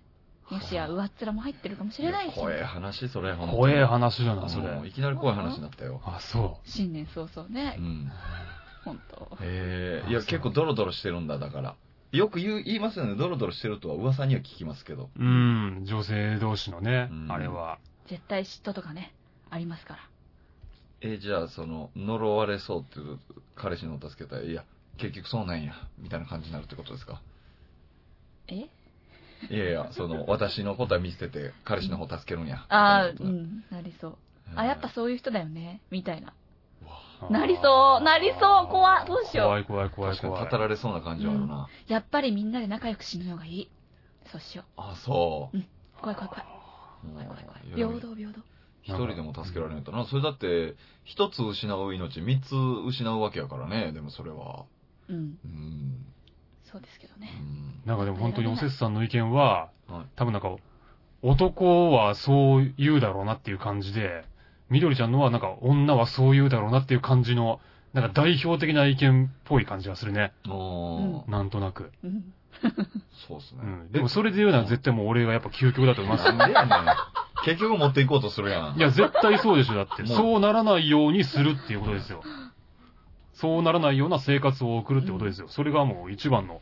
もしや上っ面も入ってるかもしれないし。怖い話、それ、ほんと怖え話だな、そうんれ。いきなり怖い話になったよ。あ、そ新年早々ねう、ん。本当。へえ、いや、結構ドロドロしてるんだ、だから。よく言う、言いますよね、ドロドロしてるとは噂には聞きますけど。う。うん、女性同士のねう、んあれは。絶対嫉妬とかね、ありますから。え、じゃあ、その、呪われそうっていう彼氏の方助けたら、いや、結局そうなんや、みたいな感じになるってことですか？え？いやいや、その、私のことは見捨てて、彼氏の方助けるんや。ああ、うなん、なりそう。あ、やっぱそういう人だよね、みたいな。なりそうなりそう怖っどうしよう怖い怖い怖い確かに怖い。語られそうな感じはあるな。やっぱりみんなで仲良く死ぬのがいい。そうしよあ、そう。う。怖い怖い怖い。怖い怖い怖い。平等平等。一人でも助けられないとな。それだって、一つ失う命、三つ失うわけやからね、でもそれは。うん、うん。そうですけどうね。んなんかでも本当におせつさんの意見は、はい多分なんか、男はそう言うだろうなっていう感じで、みどりちゃんのはなんか女はそう言うだろうなっていう感じの、なんか代表的な意見っぽい感じがするね。なんとなく。うん。そうっすね。うん。でもそれで言うのは絶対もう俺がやっぱ究極だと思います なんでやねん。結局持っていこうとするやん。いや、絶対そうでしょ。だって。そうならないようにするっていうことですよ。そうならないような生活を送るってことですよ。それがもう一番の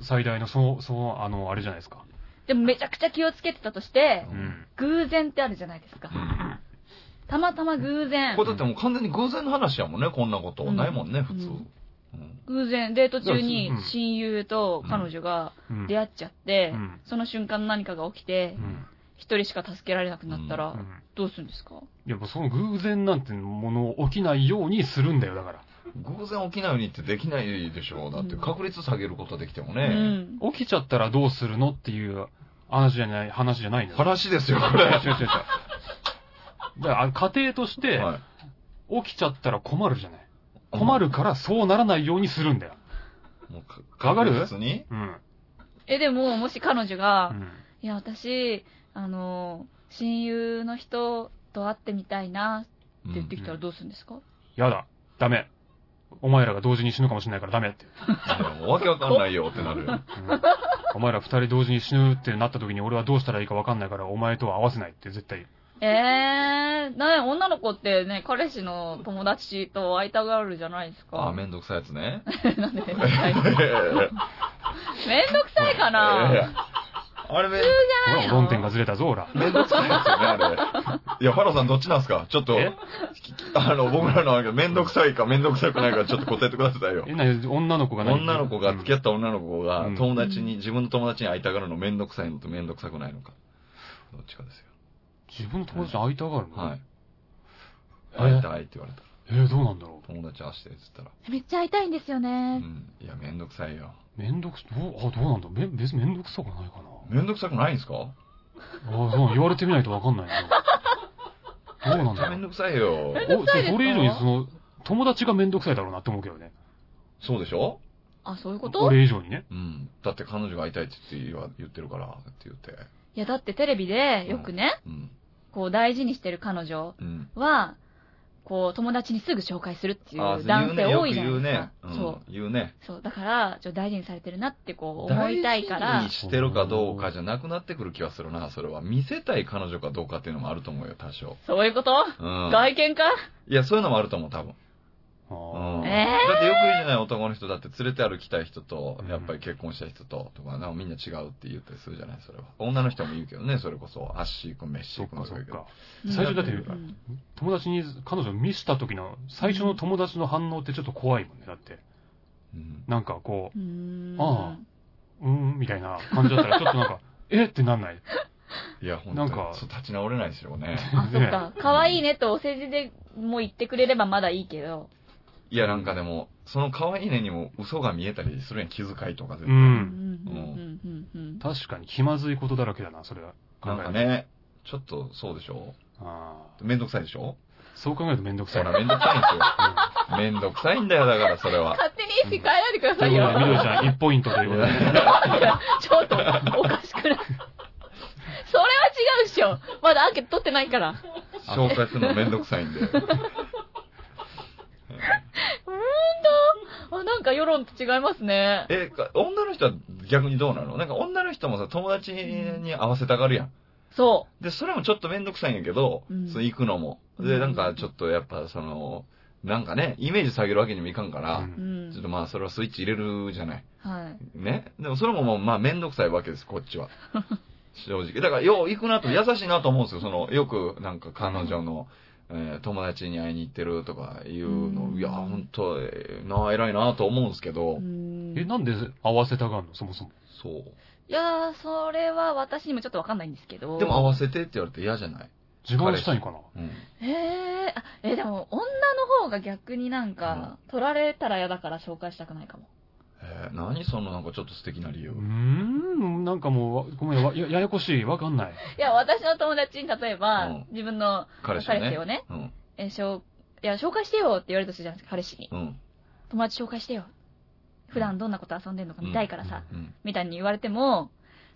最大の、そう、そう、あの、あれじゃないですか。でもめちゃくちゃ気をつけてたとしてう、うん。偶然ってあるじゃないですか。たまたま偶然これ、だってもう完全に偶然の話やもんね、こんなこと。うんないもんね、普通。うんうん偶然デート中にうん親友と彼女がうん。出会っちゃってうん、その瞬間何かが起きてう、ん。一人しか助けられなくなったらう、ん。どうするんですか？いや、もうその偶然なんてもの起きないようにするんだよ、だから。偶然起きないようにってできないでしょ。だってうん確率下げることできてもうね。ん。起きちゃったらどうするのっていう話じゃない、話じゃないんだよ。話ですよ、こ違う違う違れ。う。だから、あ家庭として、はい起きちゃったら困るじゃない。困るからそうならないようにするんだよ。もうわかる？に？うん。え、でも、もし彼女うが、ん。いや、私、あの、親友の人と会ってみたいなって言ってきたらどうするんですか？やだ。ダメ。お前らが同時に死ぬかもしれないからダメって。もうわけわかんないよってなるよ。うんお前ら二人同時に死ぬってなった時に俺はどうしたらいいかわかんないからお前とは合わせないって絶対。えー、な女の子ってね、彼氏の友達と会いたがるじゃないですか。あ、めんどくさいやつね。なんでめんどくさいの めんどくさいかなあれめん、ほら、論点がずれたぞ、ほら。めんどくさいですよね、あれ。いや、ファローさんどっちなんすか？ちょっと、え？あの、僕らのあれめんどくさいかめんどくさくないかちょっと答えてくださいよえ、。なに、女の子が何？女の子が、付き合った女の子がうん友達に、自分の友達に会いたがるのめんどくさいのとめんどくさくないのか。どっちかですよ。自分の友達に会いたがるの？はい。え？会いたいって言われたら。えー、どうなんだろ友達会わしてって言ったら。めっちゃ会いたいんですようね。ん。いや、めんどくさいよ。う。めんどく、どう、あ、どうなんだ？め、別にめんどくさくないかな。めんどくさくないんすか？あそう、言われてみないとわかんないな。どうなんだ。めんどくさいよ。めんどくさいですか？おそれ以上にその、友達がめんどくさいだろうなって思うけどね。そうでしょ？あ、そういうこと？俺以上にね。うん。だって彼女が会いたいって言って言ってるから、って言って。いや、だってテレビでよくね、うん。こう大事にしてる彼女うん。は、こう友達にすぐ紹介するっていあう男性多いじゃないですか。言うね。そう。言うね。うん。言うね。そう。だから、ちょ大事にされてるなってこう思いたいから大事に、してるかどうかじゃなくなってくる気はするな、それは。見せたい彼女かどうかっていうのもあると思うよ、多少。そういうこと？うん。外見か？いや、そういうのもあると思う、多分。えーだってよく言うじゃない、男の人だって連れて歩きたい人とう、んやっぱり結婚した人と、とか、なんかみんな違うって言ったりするじゃない、それは。女の人も言うけどね、それこそ、アッシー君、メッシー君もそう言うけど。最初だってうん友達に彼女を見した時の最初の友達の反応ってちょっと怖いもんね。だって。うんなんかこうーん。あう、ん、みたいな感じだったらちょっとなんか、えってなんない？いや、本当になんかそう立ち直れないですよね。あ、そっか。可愛いねとお世辞でも言ってくれればまだいいけど。いや、なんかでも、その可愛いねにも嘘が見えたりするやん、気遣いとか絶対。うん。うん確かに気まずいことだらけだな、それは。なんかね、ちょっとそうでしょああ。めんどくさいでしょそう考えるとめんどくさいな。ほら、めんどくさいんですよ。めんどくさいんだよ、だからそれは。勝手に意識変えないでくださいいうこと。で、みどりちゃん1ポイントということで。いやちょっと、おかしくない。それは違うっしょ。まだアンケート取ってないから。紹介するのめんどくさいんで。ほんとあ、なんか世論と違いますね。え、か女の人は逆にどうなの？なんか女の人もさ、友達に合わせたがるやん。そで、それもちょっとめんどくさいんやけど、うんその行くのも。で、うんなんかちょっとやっぱその、なんかね、イメージ下げるわけにもいかんから、うう。うんんちょっ。とまあそれはスイッチ入れるじゃない。はい。ね？でもそれももうまあめんどくさいわけです、こっちは。正直。だから、よう行くなと優しいなと思うんですよ。その、よくなんか彼女の、えー友達に会いに行ってるとかいうの、うんいや、本当えーなあ、偉いなと思うんですけど、うんえ、なんで合わせたがんの？そもそも。そう。いやー、それは私にもちょっとわかんないんですけど。でも合わせてって言われて嫌じゃない？自慢したいんかな？うん。へーあえ、でも、女の方が逆になんか、取られたら嫌だから紹介したくないかも。えー何そのなんかちょっと素敵な理由うー。ん、なんかもうわ、ごめん、わやややこしい。わかんない。いや、私の友達に例えば、うん自分の彼氏をね。うん。え、しょう、いや、紹介してよって言われたとするじゃないですか、彼氏に。うん。友達紹介してよ。普段どんなこと遊んでんのか見たいからさ、うん。みたいに言われても、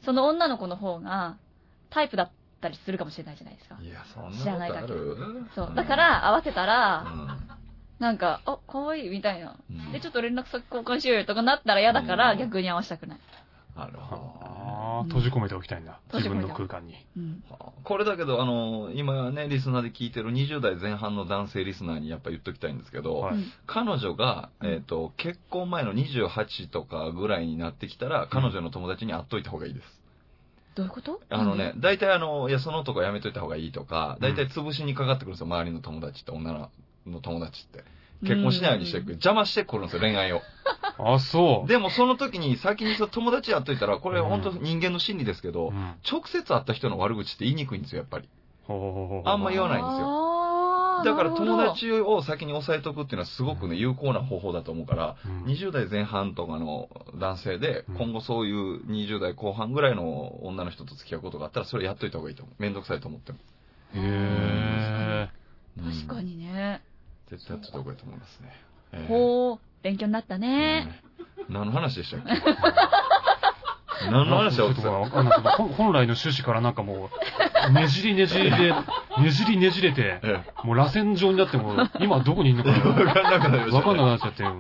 その女の子の方が、タイプだったりするかもしれないじゃないですか。いや、そん知らなないことあるそう。だか、ら、合わせたうら、ん。なんか、あ、可愛いみたいな。うんで、ちょっと連絡先交換しようよとかなったら嫌だから、うん逆に合わせたくない。なるほどね。ああ、閉じ込めておきたいんだ。自分の空間に。うん。これだけど、あの、今ね、リスナーで聞いてる20代前半の男性リスナーにやっぱ言っときたいんですけど、彼女が、うんえっ、と、結婚前の28とかぐらいになってきたら、彼女の友達に会っといた方がいいです。どういうこと？あのね、大体あの、いや、その男やめといた方がいいとか、うん大体潰しにかかってくるんですよ、周りの友達って、女の友達って。結婚しないようにしてくる。邪魔してくるんですよ、恋愛を。あ、そう。でもその時に先にその友達やっといたら、これ本当人間の心理ですけど、うん直接会った人の悪口って言いにくいんですよ、やっぱり。ほうほうほうほうあんま言わないんですよあーだから友達を先に押さえとくっていうのはすごくね、有効な方法だと思うから、うん20代前半とかの男性でうん、今後そういう20代後半ぐらいの女の人と付き合うことがあったら、それやっといた方がいいと思う。めんどくさいと思っても。へうん確か。にね。絶対やった方がいいと思いますね。えーほう、勉強になったね。ね何の話でしたっけ？何の話だちょっとわかんないけどほん本来の趣旨からなんかもう、ねじりねじりで、ねじりねじれて、えもう螺旋状になっても、今どこにいるのかえ。わかんなくなりました、ね。わかんなくなっちゃってる。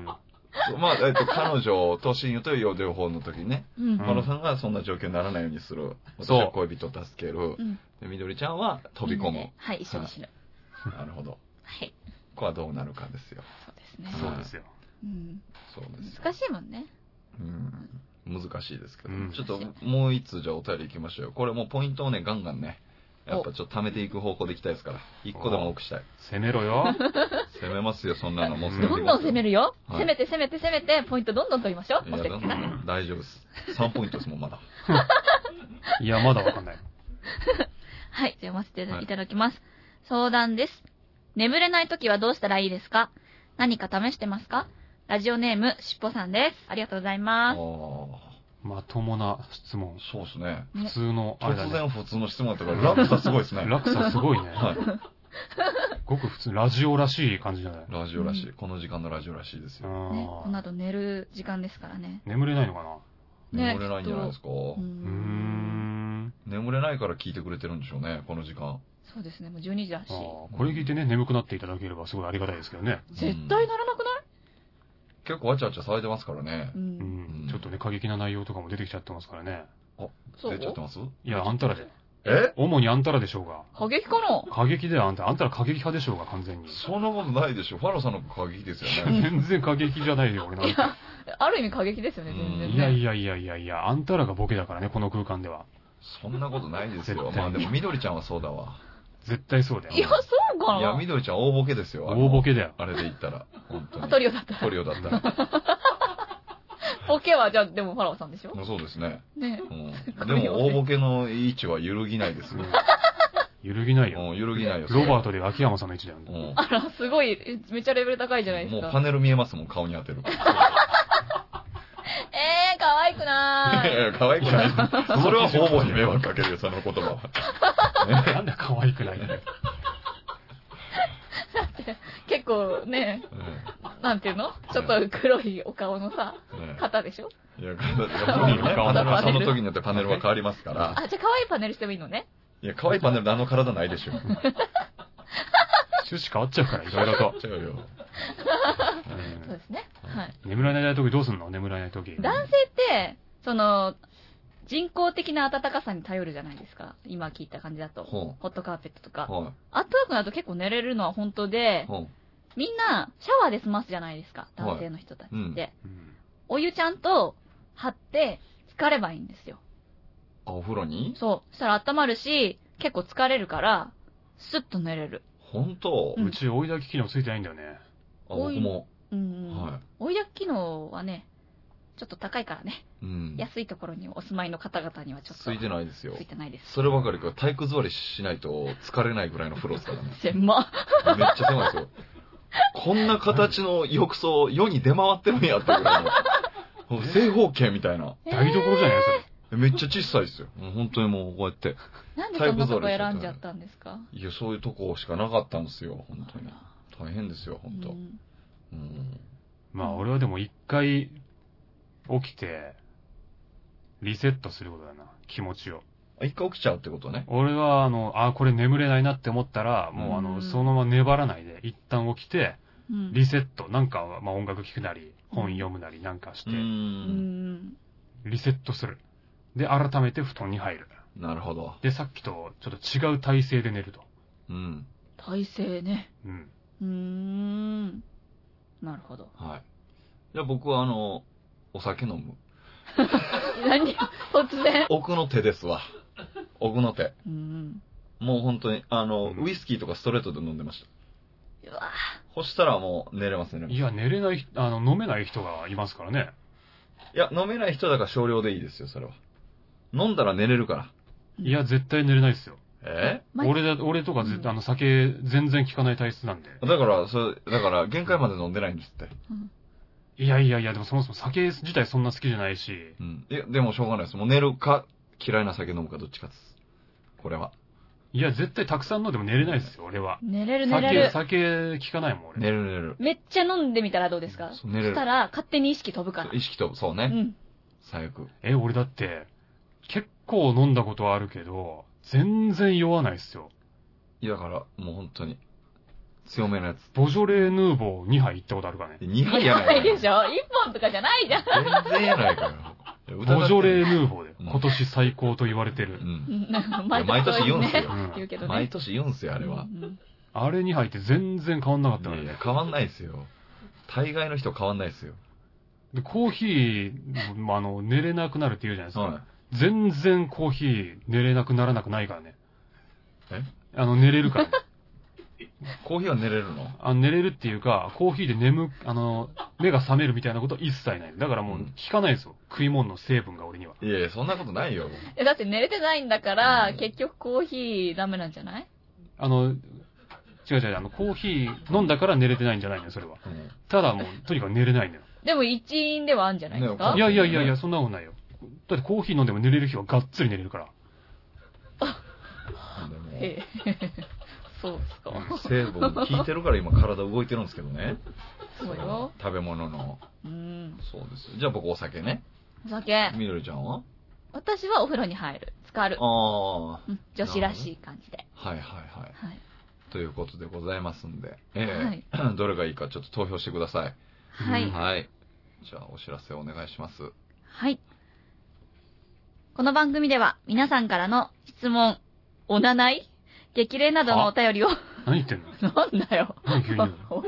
まあ、えっと、彼女と親友という両方の時にね、うん。マロさんがそんな状況にならないようにする。私そうは恋人を助けるう。ん。で、みどりちゃんは飛び込む。はい、一緒に死ぬ。なるほど。はい。ここはどうなるかですよ。そうですね。そうですよ。うん。そうですよ。難しいもんね。うん。難しいですけど。うんちょっと、もう一通じゃあお便り行きましょうよ。これもうポイントをね、ガンガンね、やっぱちょっと貯めていく方向でいきたいですから。一個でも多くしたい。攻めろよ。攻めますよ、そんなの。もううんどんどん攻める。るよ。はい攻めて攻めて攻めて、ポイントどんどん取りましょう。いや、だおせっか大丈夫です。3ポイントですもん、まだ。いや、まだわかんない。はい、じゃあ読ませていただきます。相談です。眠れない時はどうしたらいいですか？何か試してますか？ラジオネーム、しっぽさんです。ありがとうございあます。あ。まともな質問。そうですね。普通の、あれだね。突然普通の質問だったから、落差すごいですね。落差すごいね。はい。ごく普通、ラジオらしい感じじゃない？ラジオらしい。うこの時間のラジオらしいですよ。ね、この後寝る時間ですからね。眠れないのかな？ね眠れないんじゃないですか？ううーん。ん。眠れないから聞いてくれてるんでしょうね、この時間。そうですね、もう12時だしあ。ーこれ聞いてね、眠くなっていただければすごいありがたいですけどね。絶対ならなくない？結構わちゃわちゃされてますからねう。。うんん。ちょっとね、過激な内容とかも出てきちゃってますからね。そう？出ちゃってます？いや、あんたらで。え？主にあんたらでしょうが。過激かな？過激だよ、あんた。あんたら過激派でしょうが、完全に。そんなことないでしょ。ファロさんの過激ですよね。全然過激じゃないよ、俺なんて。いや、ある意味過激ですよね、全然ね。いやいやいやいやいや、あんたらがボケだからね、この空間では。そんなことないですよ。絶対まあでも、みどりちゃんはそうだわ。絶対そうだよ。いや、そうかいや、なみどりちゃん大ボケですよ。あの大ボケだよ。あれで言ったら。本当あに。トリオだったら。トリオだったら。ボケは、じゃあ、でもファラオさんでしょ？そうですね。ねうん。でも、大ボケの位置は揺るぎないですよ。揺るぎないよ。うん、揺るぎないよ。ロバートで秋山さんの位置だよ。うん。あら、すごい、えめっちゃレベル高いじゃないですか。もうパネル見えますもん、顔に当てる。えー、可愛くないやいや、可愛くない。それは方々に迷惑かけるよ、その言葉は。なんだ可愛くないって。結構ね、うんなんていうの？ちょっと黒いお顔のさ、ね方でしょ？いや、やっぱりね、パネルはその時によってパネルは変わりますから。あ、じゃあ可愛いパネルしてもいいのね？いや、可愛いパネルであの体ないでしょ。趣旨変わっちゃうから、いろいろと。違うよ。うんそうですね。はい。眠らない時どうすんの？眠らない時。男性って、その、人工的な暖かさに頼るじゃないですか。今聞いた感じだと。ほホットカーペットとか。はあったかくなると結構寝れるのは本当でみんなシャワーで済ますじゃないですか。男性の人たちって。うんうんお湯ちゃんと張って浸かればいいんですよ。あ、お風呂に？そう。そしたら温まるし、結構疲れるから、スッと寝れる。本当？うんうち追い炊き機能ついてないんだよね。あ、僕も。うん、うん。は追い焼き機能はね、ちょっと高いからね。い。うん。安いところにお住まいの方々にはちょっと。ついてないですよつ。いてないです。そればかりか、体育座りしないと疲れないぐらいの風呂ですからね。狭っ。めっちゃ狭いですよ。こんな形の浴槽、世に出回ってるんやってぐらいの。正方形みたいな。台所じゃない？それ。めっちゃ小さいですよ。もう本当にもうこうやって。なんでそんなとこ選んじゃったんですか？いや、そういうとこしかなかったんですよ。本当に。大変ですよ、う本当。んうん。まあ俺はでも一回起きて、リセットすることだな。気持ちを。あ一回起きちゃうってことね。俺は、あの、あ、これ眠れないなって思ったら、もうあうんの、そのまま粘らないで、一旦起きて、うん。リセット。なんか、まあ音楽聴くなり、本読むなりなんかしう。て、うんん。リセットする。で、改めて布団に入る。なるほど。で、さっきとちょっと違う体勢で寝ると。うん。体勢ね。うん。うーん。なるほど。はい。じゃあ僕はあの、お酒飲む。何？突然。奥の手ですわ。奥の手。うん。もう本当に、あの、うんウイスキーとかストレートで飲んでました。うわそしたらもう寝れますね。いや、寝れない、あの、飲めない人がいますからね。いや、飲めない人だから少量でいいですよ、それは。飲んだら寝れるから。いや、絶対寝れないですよ。え？毎俺だ、俺とか絶うん対、あの、酒全然効かない体質なんで。だから、それ、だから、限界まで飲んでないんですって。うんいやいやいや、でもそもそも酒自体そんな好きじゃないし、うん。いや、でもしょうがないです。もう寝るか、嫌いな酒飲むかどっちかです。これは。いや、絶対たくさん飲んでも寝れないですよ、俺は。寝れる寝れ酒、る。酒効かないもん、俺。寝る寝る。めっちゃ飲んでみたらどうですか？そう寝れるそしたら、勝手に意識飛ぶから。意識と、そうね。うん。最悪。え、俺だって、結構飲んだことはあるけど、全然酔わないっすよ。いや、だから、もう本当に。強めのやつ。ボジョレーヌーボー2杯行ったことあるからね。2杯やないかよ。でしょ ?1 本とかじゃないじゃん。全然やないかよ。ボジョレーー。ヌーボーでうん今年最高と言われてるう。ん。毎毎年言うんすようん言うけどね。毎年言うんすよ、あれは。うんうんあれ2杯って全然変わんなかったからねいや。変わんないですよ。大概の人変わんないですよ。で、コーヒー、まああの、寝れなくなるって言うじゃないですか。は全然コーヒー寝れなくならなくないからね。え？あの、寝れるから。コーヒーは寝れるの？あの寝れるっていうか、コーヒーで眠、あの、目が覚めるみたいなこと一切ない。だからもううん効かないですよ。食い物の成分が俺には。いやいや、そんなことないよ。え、だって寝れてないんだから、うん結局コーヒーダメなんじゃない？あの、違う違う、あの、コーヒー飲んだから寝れてないんじゃないのよ、それは。うんただもう、とにかく寝れないんだよ。でも一因ではあるんじゃないですか？ねいやいやいやいや、そんなことないよ。だってコーヒー飲んでも寝れる日はがっつり寝れるから。でもええ。そうですか。成分効いてるから今体動いてるんですけどね。そうよ。食べ物の。うん。そうです。じゃあ僕お酒ね。お酒。みどりちゃんは？私はお風呂に入る。浸かるあ。うん女子らしい感じで。いはいはい。はい。ということでございますんで。えはいえ どれがいいかちょっと投票してください。はい。うんはい。じゃあお知らせお願いします。はい。この番組では皆さんからの質問、おなない激励などのお便りを、何言ってんの？なんだよ。何急に。おい。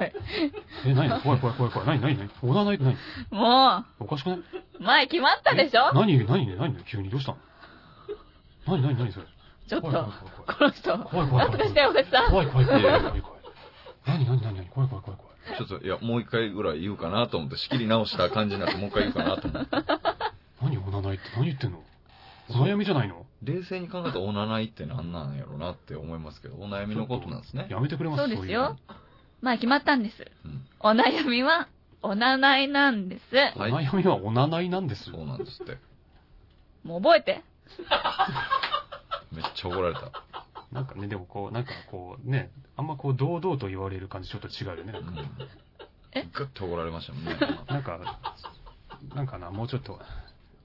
え、何？怖い怖い怖い怖い。何？何？何？おなない何？もおかしくないう、前決まったでしょ？何何？何？何？急にどうしたの？何？何？何それ？ちょっと、怖いこの人、怖い怖い怖い。なんとかしてよ、おせつさん。怖い怖い怖い怖い。何？何？何？何？怖い怖い怖い怖い。ちょっと、いや、もう一回ぐらい言うかなと思って、仕切り直した感じになって、もう一回言うかなと思って。何？おなないって何言ってんの？お悩みじゃないの？冷静に考えたらおなないって何なんやろなって思いますけど、お悩みのことなんですね。やめてくれますそうですよい前決まったんです。うん。お悩みは、おなないなんです。お悩みはおなないなんです。そうなんですって。もう覚えて。めっちゃ怒られた。なんかね、でもこう、なんかこうね、あんまこう堂々と言われる感じちょっと違うよね。うん。え？ぐっと怒られましたもんね。なんか、なんかな、もうちょっと、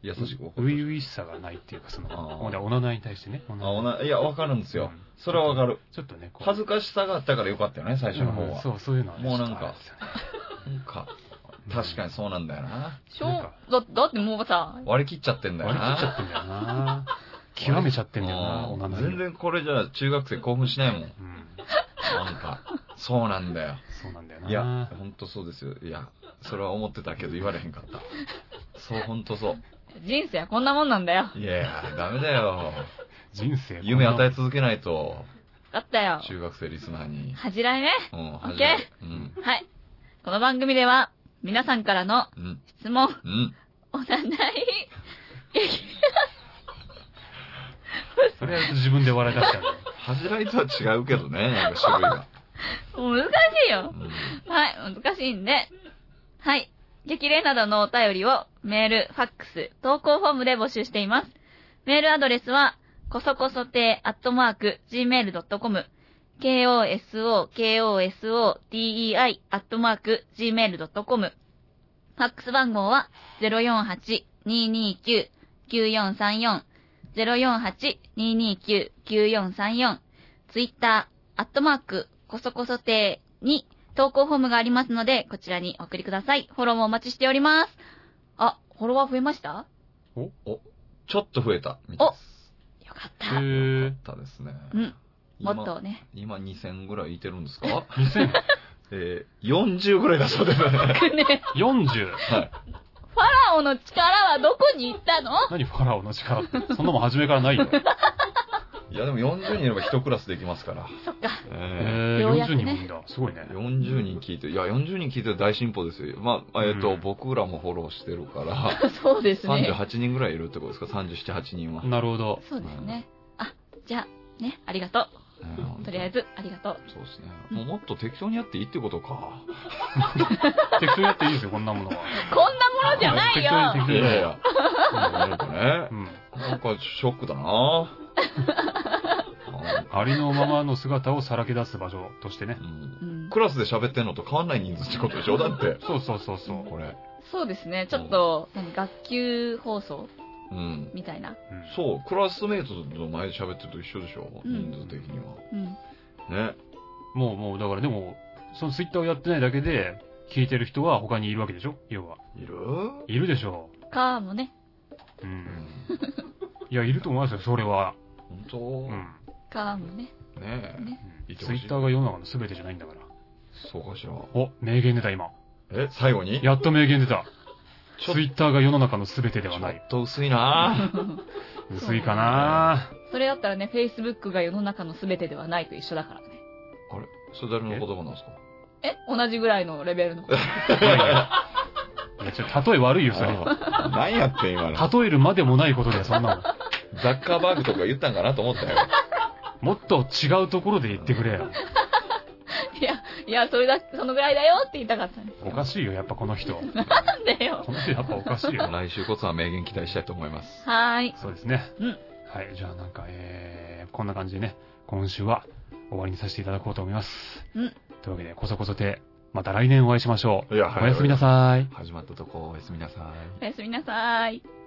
優しく怒初る。々しさがないっていうか、その、ほんでおなないに対してね。おあ、なないおな、いや、わかるんですようん。それはわかる。ちょっとね、こう。恥ずかしさがあったからよかったよね、最初の方は。うんそう、そういうのはねもうなんかなんか、確かにそうなんだよな。しょなんかう、だだってもうさ、割り切っちゃってんだよ割り切っちゃな。ってんだよな。極めちゃってんだよな、うんおな全然これじゃ中学生興奮しないもん。うん。なんか、そうなんだよ。そうなんだよな。いや、ほんとそうですよ。いや、それは思ってたけど言われへんかった。そう、ほんとそ人生はこんなもんなんだよ。う。いやダメだよ。人生。夢与え続けないと、だったよ。中学生リスナーに。恥じらいね。うん、オッケー初めてうん。はい。この番組では、皆さんからのうん。質問、うん。おなない、激それやると自分で笑い出しちゃうんだよ。恥じらいとは違うけどね、なんか種類が。もう難しいよう。ん。はい、難しいんで。はい。激励などのお便りをメール、ファックス、投稿フォームで募集しています。メールアドレスは、こそこそてアットマーク、gmail.com、koso, koso, dei, アットマーク、gmail.com。ファックス番号は、048-229-9434、048-229-9434、ツイッター、アットマーク、こそこそてに投稿フォームがありますので、こちらにお送りください。フォローもお待ちしております。あ、フォロワー増えました？お、ちょっと増えた、みたいです。よかった。へー。よかったですね。うん。も今っとね。今2000ぐらいいてるんですか？2040。えー、40ぐらいだそうですね。はい。ね、ファラオの力はどこに行ったの？何ファラオの力って？そんなもん初めからないよ。いやでも40人いれば1クラスできますから。そっか。ええー、ようやくね40人もいるんだ。すごいねー、。40人聞いて、いや、40人聞いて大進歩ですよ。まあ、えっ、と、うん僕らもフォローしてるから、そうですね。38人ぐらいいるってことですか ?37、8人は。なるほど。そうですね。あ、じゃあ、ね、ありがとう。とりあえず、ありがとう。そうですね。もうもっと適当にやっていいってことか。適当にやっていいですよ、こんなものは。こんなものじゃない適当に適当によいやいや。なんかねう、ん。なんかショックだなありのままの姿をさらけ出す場所としてねう。んうんクラスで喋ってんのと変わんない人数ってことでしょ？だって。そうそうそうそう。これ。そうですね。ちょっと、何、学級放送うん。みたいな。うんそう、クラスメイトの前で喋ってると一緒でしょ？うん人数的には。うん。ね。もうもう、だからでも、そのツイッターをやってないだけで、聞いてる人は他にいるわけでしょ？要は。いる？いるでしょかもね。う。う。うんん。いや、いると思いますよ、それは。本当？うん。かもね。ねえ。ね。いてほしいツイッターが世の中の全てじゃないんだから。そうかしら。お、名言出た今。え、最後に？やっと名言出た。ちょツイッターが世の中の全てではない。ちょっと薄いな 薄いかなそれだったらね、Facebook が世の中の全てではないと一緒だからね。あれ？それ誰の言葉なんですか？え？同じぐらいのレベルの。いやいやいや、ちょ、例え悪いよ、それは。あ 何やってん今の。例えるまでもないことで、そんなの。ザッカーバーグとか言ったんかなと思ったよ。もっと違うところで言ってくれよ。いや、いや、それだ、そのぐらいだよって言いたかったね。おかしいよ、やっぱこの人。なんでよこ。の人やっぱおかしいよ。来週こそは名言期待したいと思います。はーい。そうですね。うんはい、じゃあなんか、えー、こんな感じでね、今週は終わりにさせていただこうと思います。うん。というわけで、こそこそて、また来年お会いしましょう。いやはいおやすみなさい。始まったとこ、おやすみなさい。おやすみなさーい。